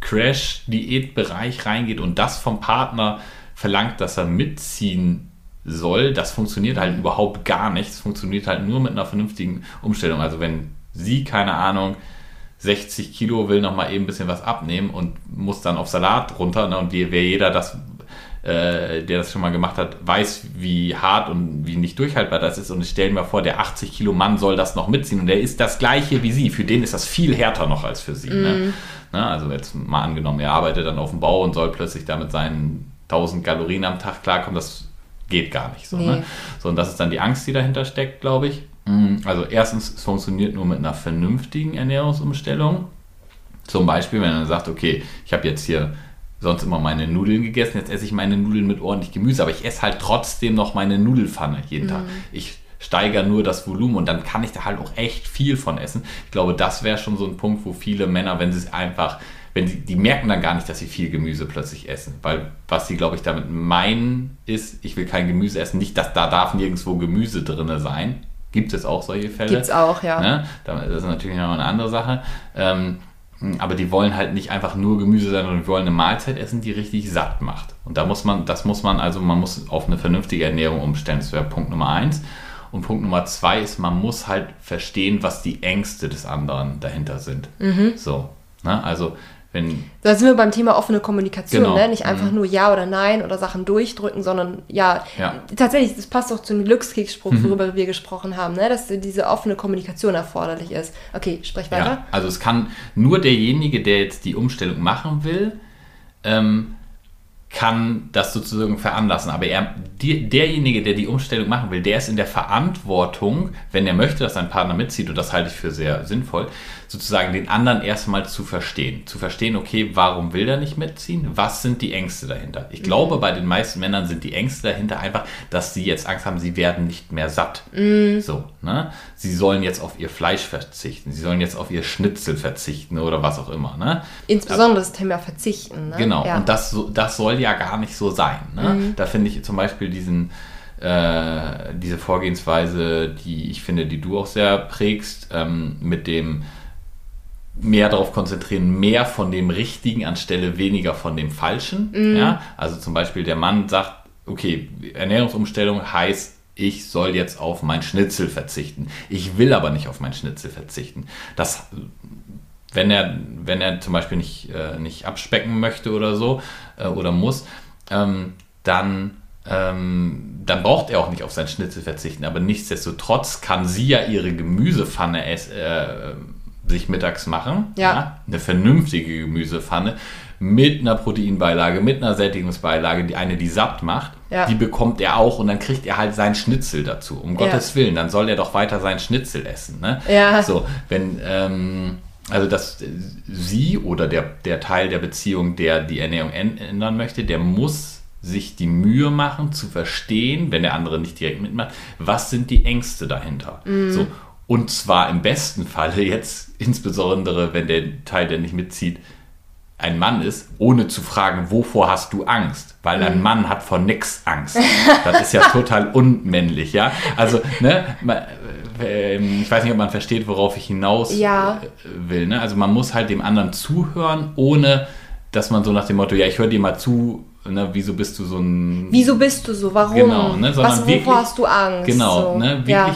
Speaker 2: Crash-Diät-Bereich reingeht und das vom Partner verlangt, dass er mitziehen soll, das funktioniert halt überhaupt gar nicht. Es funktioniert halt nur mit einer vernünftigen Umstellung. Also wenn sie, keine Ahnung, 60 Kilo will noch mal eben ein bisschen was abnehmen und muss dann auf Salat runter. Ne? Und wie, wer jeder das, äh, der das schon mal gemacht hat, weiß, wie hart und wie nicht durchhaltbar das ist. Und ich stelle mir vor, der 80 Kilo Mann soll das noch mitziehen und der ist das gleiche wie sie. Für den ist das viel härter noch als für sie. Ne? Ne? Also jetzt mal angenommen, er arbeitet dann auf dem Bau und soll plötzlich damit seinen 1000 Kalorien am Tag klarkommen. Das geht gar nicht so.
Speaker 1: Nee.
Speaker 2: Ne? So, und das ist dann die Angst, die dahinter steckt, glaube ich. Mm, Also erstens, es funktioniert nur mit einer vernünftigen Ernährungsumstellung. Zum Beispiel, wenn er sagt, okay, ich habe jetzt hier sonst immer meine Nudeln gegessen, jetzt esse ich meine Nudeln mit ordentlich Gemüse, aber ich esse halt trotzdem noch meine Nudelfanne jeden Tag. Ich steigere nur das Volumen und dann kann ich da halt auch echt viel von essen. Ich glaube, das wäre schon so ein Punkt, wo viele Männer, wenn sie es einfach, wenn sie, die merken dann gar nicht, dass sie viel Gemüse plötzlich essen. Weil was sie, glaube ich, damit meinen, ist, ich will kein Gemüse essen. Nicht, dass da darf nirgendwo Gemüse drin sein. Gibt es auch solche Fälle.
Speaker 1: Gibt's auch, ja.
Speaker 2: Ne? Das ist natürlich noch eine andere Sache. Ähm, aber die wollen halt nicht einfach nur Gemüse sein, sondern die wollen eine Mahlzeit essen, die richtig satt macht. Und da muss man, das muss man, also man muss auf eine vernünftige Ernährung umstellen. Das wäre Punkt Nummer eins. Und Punkt Nummer zwei ist, man muss halt verstehen, was die Ängste des anderen dahinter sind.
Speaker 1: Mhm.
Speaker 2: So. Ne? Also, wenn,
Speaker 1: Da sind wir beim Thema offene Kommunikation,
Speaker 2: Genau.
Speaker 1: ne? Nicht einfach nur Ja oder Nein oder Sachen durchdrücken, sondern ja,
Speaker 2: Ja.
Speaker 1: tatsächlich, das passt auch zum Glückskeksspruch, worüber wir gesprochen haben, ne? Dass diese offene Kommunikation erforderlich ist. Okay, sprech weiter.
Speaker 2: Ja, also es kann nur derjenige, der jetzt die Umstellung machen will, ähm, kann das sozusagen veranlassen. Aber er, die, derjenige, der die Umstellung machen will, der ist in der Verantwortung, wenn er möchte, dass sein Partner mitzieht, und das halte ich für sehr sinnvoll, sozusagen den anderen erstmal zu verstehen. Zu verstehen, okay, warum will er nicht mitziehen? Was sind die Ängste dahinter? Ich glaube, mhm. bei den meisten Männern sind die Ängste dahinter einfach, dass sie jetzt Angst haben, sie werden nicht mehr satt. Mhm. So, ne? Sie sollen jetzt auf ihr Fleisch verzichten, sie sollen jetzt auf ihr Schnitzel verzichten oder was auch immer. Ne?
Speaker 1: Insbesondere das Thema Verzichten. Ne?
Speaker 2: Genau, ja. und das, das soll ja gar nicht so sein. Ne? Mhm. Da finde ich zum Beispiel diesen äh, diese Vorgehensweise, die ich finde, die du auch sehr prägst, ähm, mit dem mehr darauf konzentrieren, mehr von dem Richtigen anstelle weniger von dem Falschen. Mhm. Ja? Also zum Beispiel der Mann sagt, okay, Ernährungsumstellung heißt, ich soll jetzt auf mein Schnitzel verzichten. Ich will aber nicht auf mein Schnitzel verzichten. Das, wenn er, wenn er zum Beispiel nicht, äh, nicht abspecken möchte oder so äh, oder muss, ähm, dann ähm, dann braucht er auch nicht auf sein Schnitzel verzichten. Aber nichtsdestotrotz kann sie ja ihre Gemüsepfanne essen, äh, sich mittags machen. Ja. ja. Eine vernünftige Gemüsepfanne mit einer Proteinbeilage, mit einer Sättigungsbeilage, die eine, die satt macht, ja. die bekommt er auch und dann kriegt er halt sein Schnitzel dazu. Um ja. Gottes Willen, dann soll er doch weiter sein Schnitzel essen. Ne? Ja. So, wenn, ähm, also dass sie oder der, der Teil der Beziehung, der die Ernährung ändern möchte, der muss sich die Mühe machen zu verstehen, wenn der andere nicht direkt mitmacht, was sind die Ängste dahinter. Mhm. So, und zwar im besten Falle jetzt, insbesondere wenn der Teil, der nicht mitzieht, ein Mann ist, ohne zu fragen, wovor hast du Angst? Weil ein mhm. Mann hat vor nix Angst. <laughs> Das ist ja total unmännlich, ja. Also, ne, ähm, ich weiß nicht, ob man versteht, worauf ich hinaus ja. Äh, will. Ne? Also man muss halt dem anderen zuhören, ohne dass man so nach dem Motto, ja, ich höre dir mal zu, ne, wieso bist du so ein.
Speaker 1: Wieso bist du so? Warum? Genau,
Speaker 2: ne,
Speaker 1: sondern Was, wovor wirklich, hast du Angst?
Speaker 2: Genau, so. ne, wirklich ja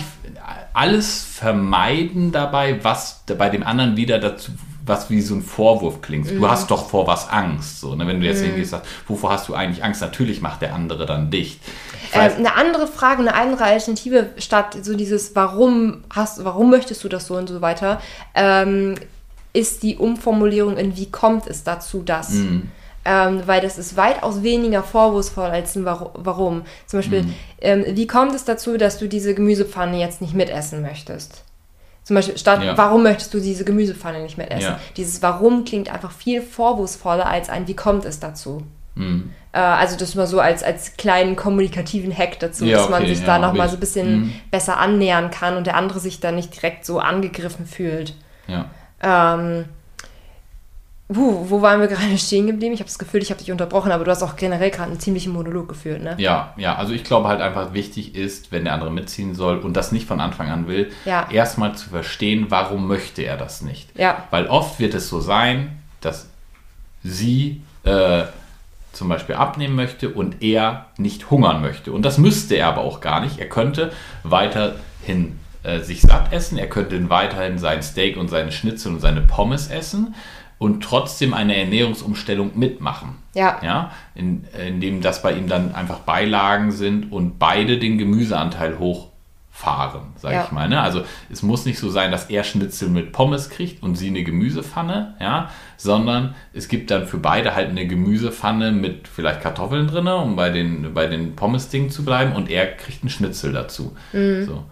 Speaker 2: alles vermeiden dabei, was bei dem anderen wieder dazu, was wie so ein Vorwurf klingt. Mhm. Du hast doch vor was Angst. So, ne? Wenn du jetzt mhm. hingehst, sagst, wovor hast du eigentlich Angst? Natürlich macht der andere dann dicht.
Speaker 1: Äh, eine andere Frage, eine andere Alternative statt so dieses, warum hast, warum möchtest du das so und so weiter, ähm, ist die Umformulierung in wie kommt es dazu, dass. Mhm. Ähm, weil das ist weitaus weniger vorwurfsvoll als ein Warum. Zum Beispiel, mhm. ähm, wie kommt es dazu, dass du diese Gemüsepfanne jetzt nicht mitessen möchtest? Zum Beispiel, statt ja. warum möchtest du diese Gemüsepfanne nicht mitessen? Ja. Dieses Warum klingt einfach viel vorwurfsvoller als ein Wie kommt es dazu? Mhm. Äh, also das mal so als, als kleinen kommunikativen Hack dazu, ja, dass man sich da nochmal so ein bisschen mhm. besser annähern kann und der andere sich da nicht direkt so angegriffen fühlt. Ja. Ähm, Uh, wo waren wir gerade stehen geblieben? Ich habe das Gefühl, ich habe dich unterbrochen, aber du hast auch generell gerade einen ziemlichen Monolog geführt, ne?
Speaker 2: Ja, ja. Also ich glaube halt einfach wichtig ist, wenn der andere mitziehen soll und das nicht von Anfang an will, ja. erstmal zu verstehen, warum möchte er das nicht. Ja. Weil oft wird es so sein, dass sie äh, zum Beispiel abnehmen möchte und er nicht hungern möchte. Und das müsste er aber auch gar nicht. Er könnte weiterhin äh, sich satt essen, er könnte weiterhin sein Steak und seine Schnitzel und seine Pommes essen und trotzdem eine Ernährungsumstellung mitmachen. Ja. ja in, indem das bei ihm dann einfach Beilagen sind und beide den Gemüseanteil hoch fahren, sage ja. ich mal. Ne? Also es muss nicht so sein, dass er Schnitzel mit Pommes kriegt und sie eine Gemüsepfanne, ja, sondern es gibt dann für beide halt eine Gemüsepfanne mit vielleicht Kartoffeln drin, um bei den, bei den Pommes-Dingen zu bleiben und er kriegt einen Schnitzel dazu. Mhm. So.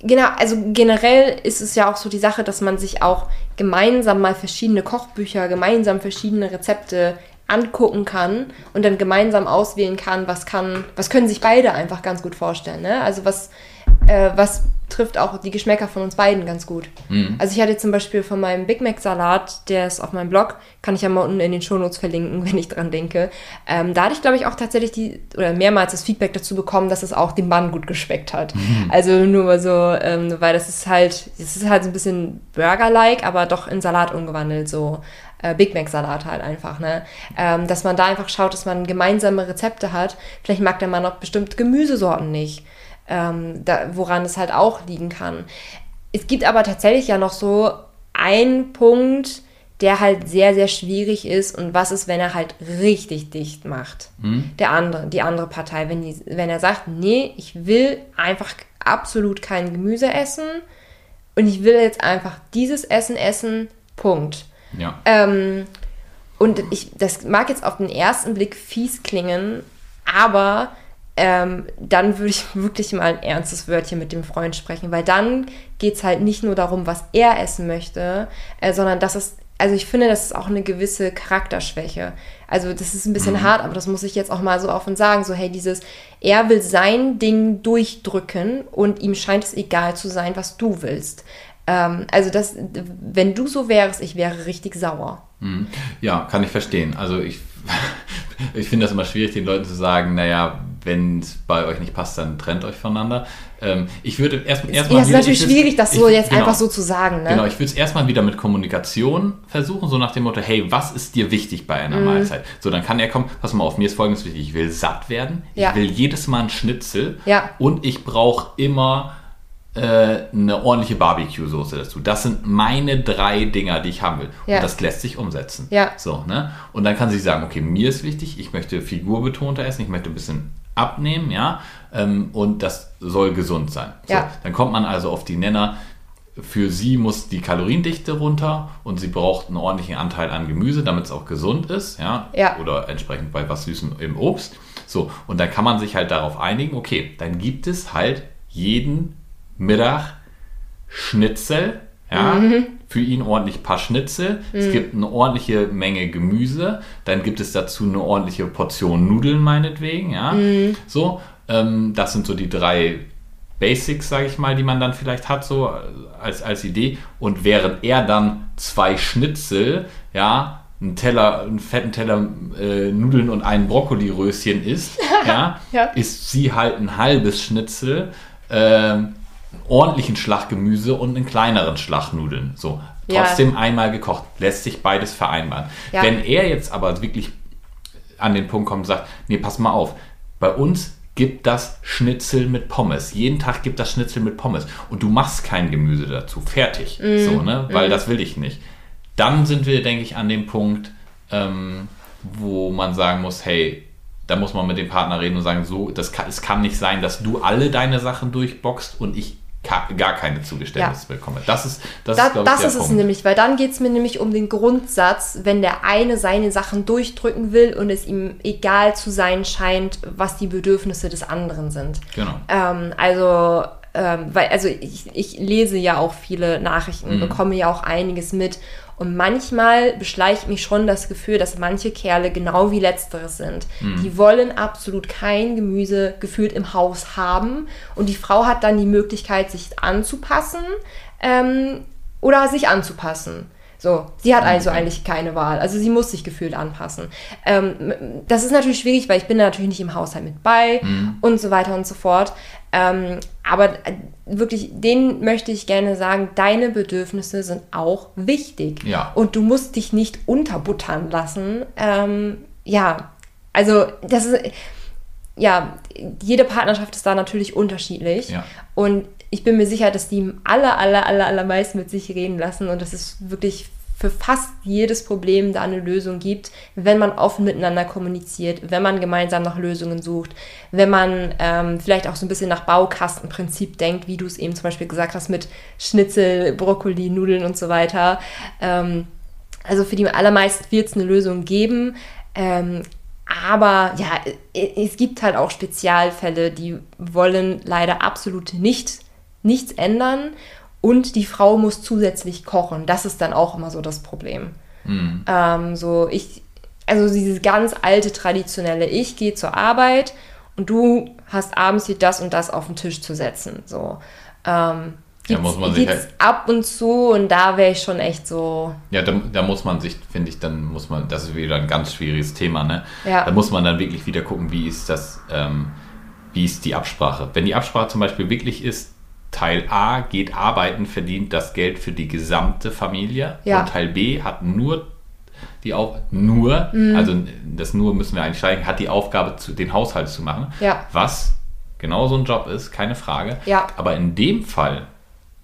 Speaker 1: genau, also generell ist es ja auch so die Sache, dass man sich auch gemeinsam mal verschiedene Kochbücher, gemeinsam verschiedene Rezepte angucken kann und dann gemeinsam auswählen kann, was kann, was können sich beide einfach ganz gut vorstellen. Ne? Also was äh, was trifft auch die Geschmäcker von uns beiden ganz gut. Mhm. Also ich hatte zum Beispiel von meinem Big Mac Salat, der ist auf meinem Blog, kann ich ja mal unten in den Shownotes verlinken, <laughs> wenn ich dran denke. Ähm, da hatte ich, glaube ich, auch tatsächlich die, oder mehrmals das Feedback dazu bekommen, dass es auch dem Mann gut geschmeckt hat. Mhm. Also nur mal so, ähm, weil das ist halt, das ist halt so ein bisschen Burger-like, aber doch in Salat umgewandelt, so. Äh, Big Mac Salat halt einfach, ne? Ähm, dass man da einfach schaut, dass man gemeinsame Rezepte hat. Vielleicht mag der Mann auch bestimmte Gemüsesorten nicht ähm, da, woran es halt auch liegen kann. Es gibt aber tatsächlich ja noch so einen Punkt, der halt sehr, sehr schwierig ist und was ist, wenn er halt richtig dicht macht. Mhm. Der andere, die andere Partei, wenn, die, wenn er sagt, nee, ich will einfach absolut kein Gemüse essen und ich will jetzt einfach dieses Essen essen, Punkt. Ja. Ähm, und ich, das mag jetzt auf den ersten Blick fies klingen, aber ähm, dann würde ich wirklich mal ein ernstes Wörtchen mit dem Freund sprechen, weil dann geht es halt nicht nur darum, was er essen möchte, äh, sondern das ist, also ich finde, das ist auch eine gewisse Charakterschwäche. Also das ist ein bisschen mhm. hart, aber das muss ich jetzt auch mal so offen sagen, so hey, dieses, er will sein Ding durchdrücken und ihm scheint es egal zu sein, was du willst. Ähm, also das, wenn du so wärst, ich wäre richtig sauer.
Speaker 2: Mhm. Ja, kann ich verstehen. Also ich, ich finde das immer schwierig, den Leuten zu sagen, naja, wenn es bei euch nicht passt, dann trennt euch voneinander. Ähm, ich würde erstmal. Erst
Speaker 1: ja, es ist natürlich schwierig, das so jetzt genau, einfach so zu sagen. Ne?
Speaker 2: Genau, ich würde es erstmal wieder mit Kommunikation versuchen, so nach dem Motto: hey, was ist dir wichtig bei einer mm. Mahlzeit? So, dann kann er kommen, pass mal auf, mir ist folgendes wichtig: ich will satt werden, ja. ich will jedes Mal ein Schnitzel
Speaker 1: ja.
Speaker 2: und ich brauche immer eine ordentliche Barbecue-Soße dazu. Das sind meine drei Dinger, die ich haben will. Ja. Und das lässt sich umsetzen.
Speaker 1: Ja.
Speaker 2: So, ne? Und dann kann sie sagen, okay, mir ist wichtig, ich möchte figurbetonter essen, ich möchte ein bisschen abnehmen, ja, ähm, und das soll gesund sein. So,
Speaker 1: ja.
Speaker 2: Dann kommt man also auf die Nenner. Für sie muss die Kaloriendichte runter und sie braucht einen ordentlichen Anteil an Gemüse, damit es auch gesund ist, ja,
Speaker 1: ja.
Speaker 2: oder entsprechend bei was Süßem im Obst. So, und dann kann man sich halt darauf einigen, okay, dann gibt es halt jeden Mittag Schnitzel, ja, mhm. für ihn ordentlich ein paar Schnitzel. Mhm. Es gibt eine ordentliche Menge Gemüse. Dann gibt es dazu eine ordentliche Portion Nudeln, meinetwegen, ja. Mhm. So, ähm, das sind so die drei Basics, sage ich mal, die man dann vielleicht hat, so als, als Idee. Und während er dann zwei Schnitzel, ja, einen Teller, einen fetten Teller äh, Nudeln und ein Brokkoli-Röschen isst, <laughs> ja, ja, isst sie halt ein halbes Schnitzel. Ähm, ordentlichen Schlag Gemüse und einen kleineren Schlag Nudeln. So, trotzdem ja. einmal gekocht. Lässt sich beides vereinbaren. Ja. Wenn er jetzt aber wirklich an den Punkt kommt und sagt, nee, pass mal auf, bei uns gibt das Schnitzel mit Pommes. Jeden Tag gibt das Schnitzel mit Pommes. Und du machst kein Gemüse dazu. Fertig. Mm. So, ne? Weil mm. das will ich nicht. Dann sind wir, denke ich, an dem Punkt, ähm, wo man sagen muss, hey, da muss man mit dem Partner reden und sagen, so, das kann, es kann nicht sein, dass du alle deine Sachen durchboxst und ich gar keine Zugeständnisse ja. bekomme. Das ist, das
Speaker 1: da,
Speaker 2: ist,
Speaker 1: das ich, ist es nämlich, weil dann geht es mir nämlich um den Grundsatz, wenn der eine seine Sachen durchdrücken will und es ihm egal zu sein scheint, was die Bedürfnisse des anderen sind.
Speaker 2: Genau.
Speaker 1: Ähm, also, ähm, weil, also ich, ich lese ja auch viele Nachrichten, mhm. bekomme ja auch einiges mit und manchmal beschleicht mich schon das Gefühl, dass manche Kerle genau wie letzteres sind. Mhm. Die wollen absolut kein Gemüse gefühlt im Haus haben. Und die Frau hat dann die Möglichkeit, sich anzupassen ähm, oder sich anzupassen. So, sie hat also eigentlich keine Wahl. Also sie muss sich gefühlt anpassen. Ähm, das ist natürlich schwierig, weil ich bin natürlich nicht im Haushalt mit bei mhm. und so weiter und so fort. Ähm, aber äh, wirklich, denen möchte ich gerne sagen, deine Bedürfnisse sind auch wichtig.
Speaker 2: Ja.
Speaker 1: Und du musst dich nicht unterbuttern lassen. Ähm, ja, also das ist, ja, jede Partnerschaft ist da natürlich unterschiedlich.
Speaker 2: Ja.
Speaker 1: Und ich bin mir sicher, dass die aller, aller, aller, allermeisten mit sich reden lassen und das ist wirklich für fast jedes Problem da eine Lösung gibt, wenn man offen miteinander kommuniziert, wenn man gemeinsam nach Lösungen sucht, wenn man ähm, vielleicht auch so ein bisschen nach Baukastenprinzip denkt, wie du es eben zum Beispiel gesagt hast mit Schnitzel, Brokkoli, Nudeln und so weiter. Ähm, also für die allermeisten wird es eine Lösung geben. Ähm, aber ja, es gibt halt auch Spezialfälle, die wollen leider absolut nicht, nichts ändern und die Frau muss zusätzlich kochen. Das ist dann auch immer so das Problem. Mhm. Ähm, so ich, also dieses ganz alte traditionelle, ich gehe zur Arbeit und du hast abends hier das und das auf den Tisch zu setzen. So. Ähm,
Speaker 2: da muss man sich halt,
Speaker 1: ab und zu und da wäre ich schon echt so.
Speaker 2: Ja, da, da muss man sich, finde ich, dann muss man, das ist wieder ein ganz schwieriges Thema, ne?
Speaker 1: Ja.
Speaker 2: Da muss man dann wirklich wieder gucken, wie ist das, ähm, wie ist die Absprache. Wenn die Absprache zum Beispiel wirklich ist, Teil A geht arbeiten, verdient das Geld für die gesamte Familie.
Speaker 1: Ja.
Speaker 2: Und Teil B hat nur die Auf nur, mhm. also das nur müssen wir einsteigen, hat die Aufgabe, zu, den Haushalt zu machen.
Speaker 1: Ja.
Speaker 2: Was genau so ein Job ist, keine Frage.
Speaker 1: Ja.
Speaker 2: Aber in dem Fall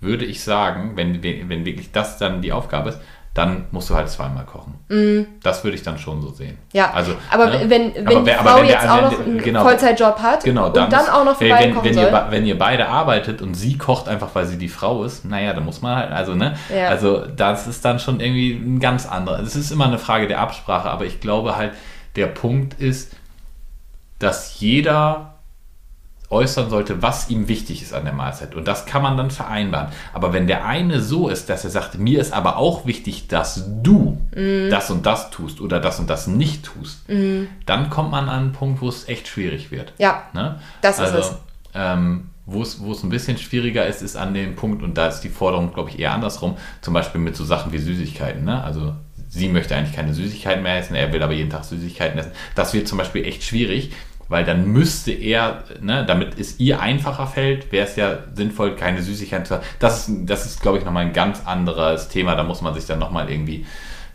Speaker 2: würde ich sagen, wenn, wenn wirklich das dann die Aufgabe ist, dann musst du halt zweimal kochen. Mm. Das würde ich dann schon so sehen.
Speaker 1: Ja,
Speaker 2: also,
Speaker 1: aber
Speaker 2: ne?
Speaker 1: wenn, wenn aber, die Frau wenn jetzt der, auch noch einen genau, Vollzeitjob hat
Speaker 2: genau, dann
Speaker 1: und dann
Speaker 2: ist,
Speaker 1: auch noch
Speaker 2: vorbeikommen wenn, wenn soll. Ihr, wenn ihr beide arbeitet und sie kocht einfach, weil sie die Frau ist, naja, dann muss man halt, also ne,
Speaker 1: ja.
Speaker 2: also das ist dann schon irgendwie ein ganz anderes. Es ist immer eine Frage der Absprache, aber ich glaube halt, der Punkt ist, dass jeder äußern sollte, was ihm wichtig ist an der Mahlzeit. Und das kann man dann vereinbaren. Aber wenn der eine so ist, dass er sagt, mir ist aber auch wichtig, dass du mm. das und das tust oder das und das nicht tust, mm. dann kommt man an einen Punkt, wo es echt schwierig wird.
Speaker 1: Ja,
Speaker 2: ne?
Speaker 1: das ist also, es.
Speaker 2: Ähm, wo es, wo es ein bisschen schwieriger ist, ist an dem Punkt, und da ist die Forderung, glaube ich, eher andersrum, zum Beispiel mit so Sachen wie Süßigkeiten. Ne? Also sie möchte eigentlich keine Süßigkeiten mehr essen, er will aber jeden Tag Süßigkeiten essen. Das wird zum Beispiel echt schwierig, weil dann müsste er, ne, damit es ihr einfacher fällt, wäre es ja sinnvoll, keine Süßigkeiten zu haben. Das ist, das ist glaube ich, nochmal ein ganz anderes Thema. Da muss man sich dann nochmal irgendwie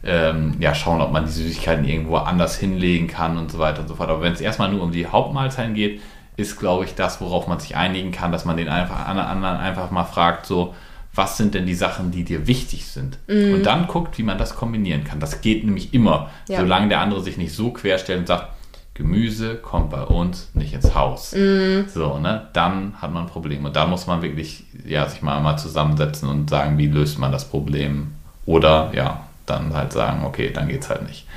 Speaker 2: ähm, ja, schauen, ob man die Süßigkeiten irgendwo anders hinlegen kann und so weiter und so fort. Aber wenn es erstmal nur um die Hauptmahlzeiten geht, ist, glaube ich, das, worauf man sich einigen kann, dass man den einfach, anderen einfach mal fragt, so, was sind denn die Sachen, die dir wichtig sind? Mhm. Und dann guckt, wie man das kombinieren kann. Das geht nämlich immer, ja. solange der andere sich nicht so querstellt und sagt, Gemüse kommt bei uns nicht ins Haus. Mhm. So, ne? Dann hat man ein Problem. Und da muss man wirklich, ja, sich mal, mal zusammensetzen und sagen, wie löst man das Problem? Oder, ja, dann halt sagen, okay, dann geht's halt nicht.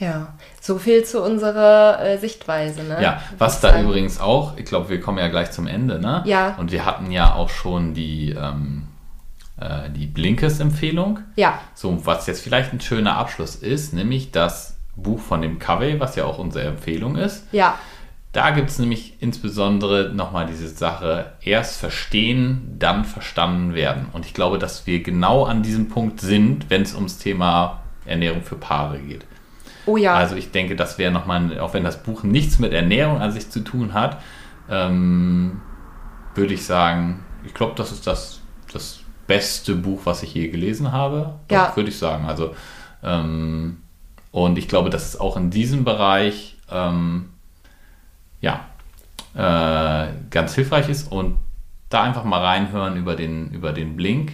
Speaker 1: Ja, so viel zu unserer äh, Sichtweise. Ne?
Speaker 2: Ja, was da sagen. übrigens auch, ich glaube, wir kommen ja gleich zum Ende, ne?
Speaker 1: Ja.
Speaker 2: Und wir hatten ja auch schon die, ähm, äh, die Blinkes-Empfehlung.
Speaker 1: Ja.
Speaker 2: So, was jetzt vielleicht ein schöner Abschluss ist, nämlich das Buch von dem Covey, was ja auch unsere Empfehlung ist.
Speaker 1: Ja.
Speaker 2: Da gibt es nämlich insbesondere nochmal diese Sache, erst verstehen, dann verstanden werden. Und ich glaube, dass wir genau an diesem Punkt sind, wenn es ums Thema Ernährung für Paare geht.
Speaker 1: Oh ja.
Speaker 2: Also ich denke, das wäre nochmal, auch wenn das Buch nichts mit Ernährung an sich zu tun hat, ähm, würde ich sagen, ich glaube, das ist das, das beste Buch, was ich je gelesen habe.
Speaker 1: Ja.
Speaker 2: Würde ich sagen. Also, ähm, und ich glaube, dass es auch in diesem Bereich ähm, ja, äh, ganz hilfreich ist und da einfach mal reinhören über den, über den Blink,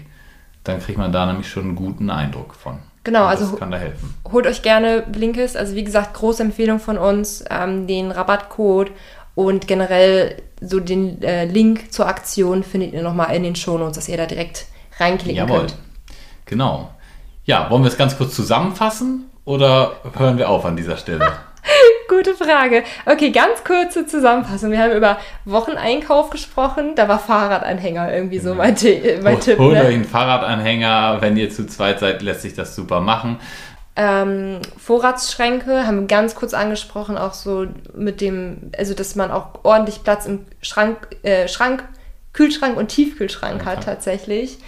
Speaker 2: dann kriegt man da nämlich schon einen guten Eindruck von.
Speaker 1: Genau, also
Speaker 2: das kann da helfen.
Speaker 1: holt euch gerne Blinkist. Also wie gesagt, große Empfehlung von uns, ähm, den Rabattcode und generell so den äh, Link zur Aktion findet ihr nochmal in den Shownotes, dass ihr da direkt reinklicken Jawohl. könnt.
Speaker 2: Genau. Ja, wollen wir es ganz kurz zusammenfassen oder hören wir auf an dieser Stelle? <laughs>
Speaker 1: Gute Frage. Okay, ganz kurze Zusammenfassung. Wir haben über Wocheneinkauf gesprochen. Da war Fahrradanhänger irgendwie so mein, mein Tipp.
Speaker 2: Holt ne? euch einen Fahrradanhänger. Wenn ihr zu zweit seid, lässt sich das super machen.
Speaker 1: Ähm, Vorratsschränke haben wir ganz kurz angesprochen, auch so mit dem, also dass man auch ordentlich Platz im Schrank, äh, Schrank, Kühlschrank und Tiefkühlschrank okay. hat tatsächlich.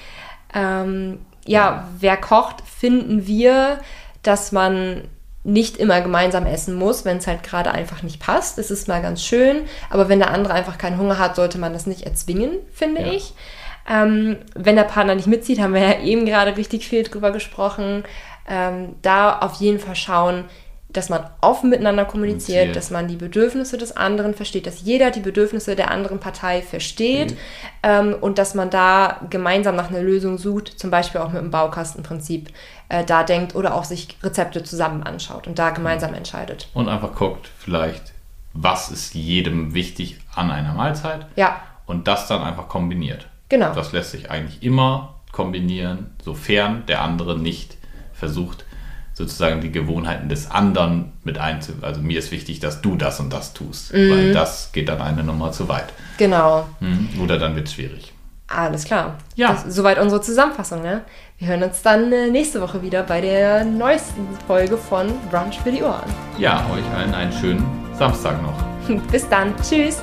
Speaker 1: Ähm, ja, ja, wer kocht, finden wir, dass man nicht immer gemeinsam essen muss, wenn es halt gerade einfach nicht passt. Das ist mal ganz schön, aber wenn der andere einfach keinen Hunger hat, sollte man das nicht erzwingen, finde ja. ich. Ähm, wenn der Partner nicht mitzieht, haben wir ja eben gerade richtig viel drüber gesprochen. Ähm, da auf jeden Fall schauen, dass man offen miteinander kommuniziert, dass man die Bedürfnisse des anderen versteht, dass jeder die Bedürfnisse der anderen Partei versteht mhm. ähm, und dass man da gemeinsam nach einer Lösung sucht, zum Beispiel auch mit dem Baukastenprinzip äh, da denkt oder auch sich Rezepte zusammen anschaut und da gemeinsam entscheidet.
Speaker 2: Und einfach guckt, vielleicht, was ist jedem wichtig an einer Mahlzeit
Speaker 1: ja.
Speaker 2: und das dann einfach kombiniert.
Speaker 1: Genau.
Speaker 2: Das lässt sich eigentlich immer kombinieren, sofern der andere nicht versucht, sozusagen die Gewohnheiten des anderen mit einzubauen. Also mir ist wichtig, dass du das und das tust, mhm. weil das geht dann eine Nummer zu weit.
Speaker 1: Genau.
Speaker 2: Mhm. Oder dann wird es schwierig.
Speaker 1: Alles klar. Ja. Das, soweit unsere Zusammenfassung. Ne? Wir hören uns dann äh, nächste Woche wieder bei der neuesten Folge von Brunch für die Ohren.
Speaker 2: Ja, euch allen einen schönen Samstag noch. <laughs>
Speaker 1: Bis dann. Tschüss.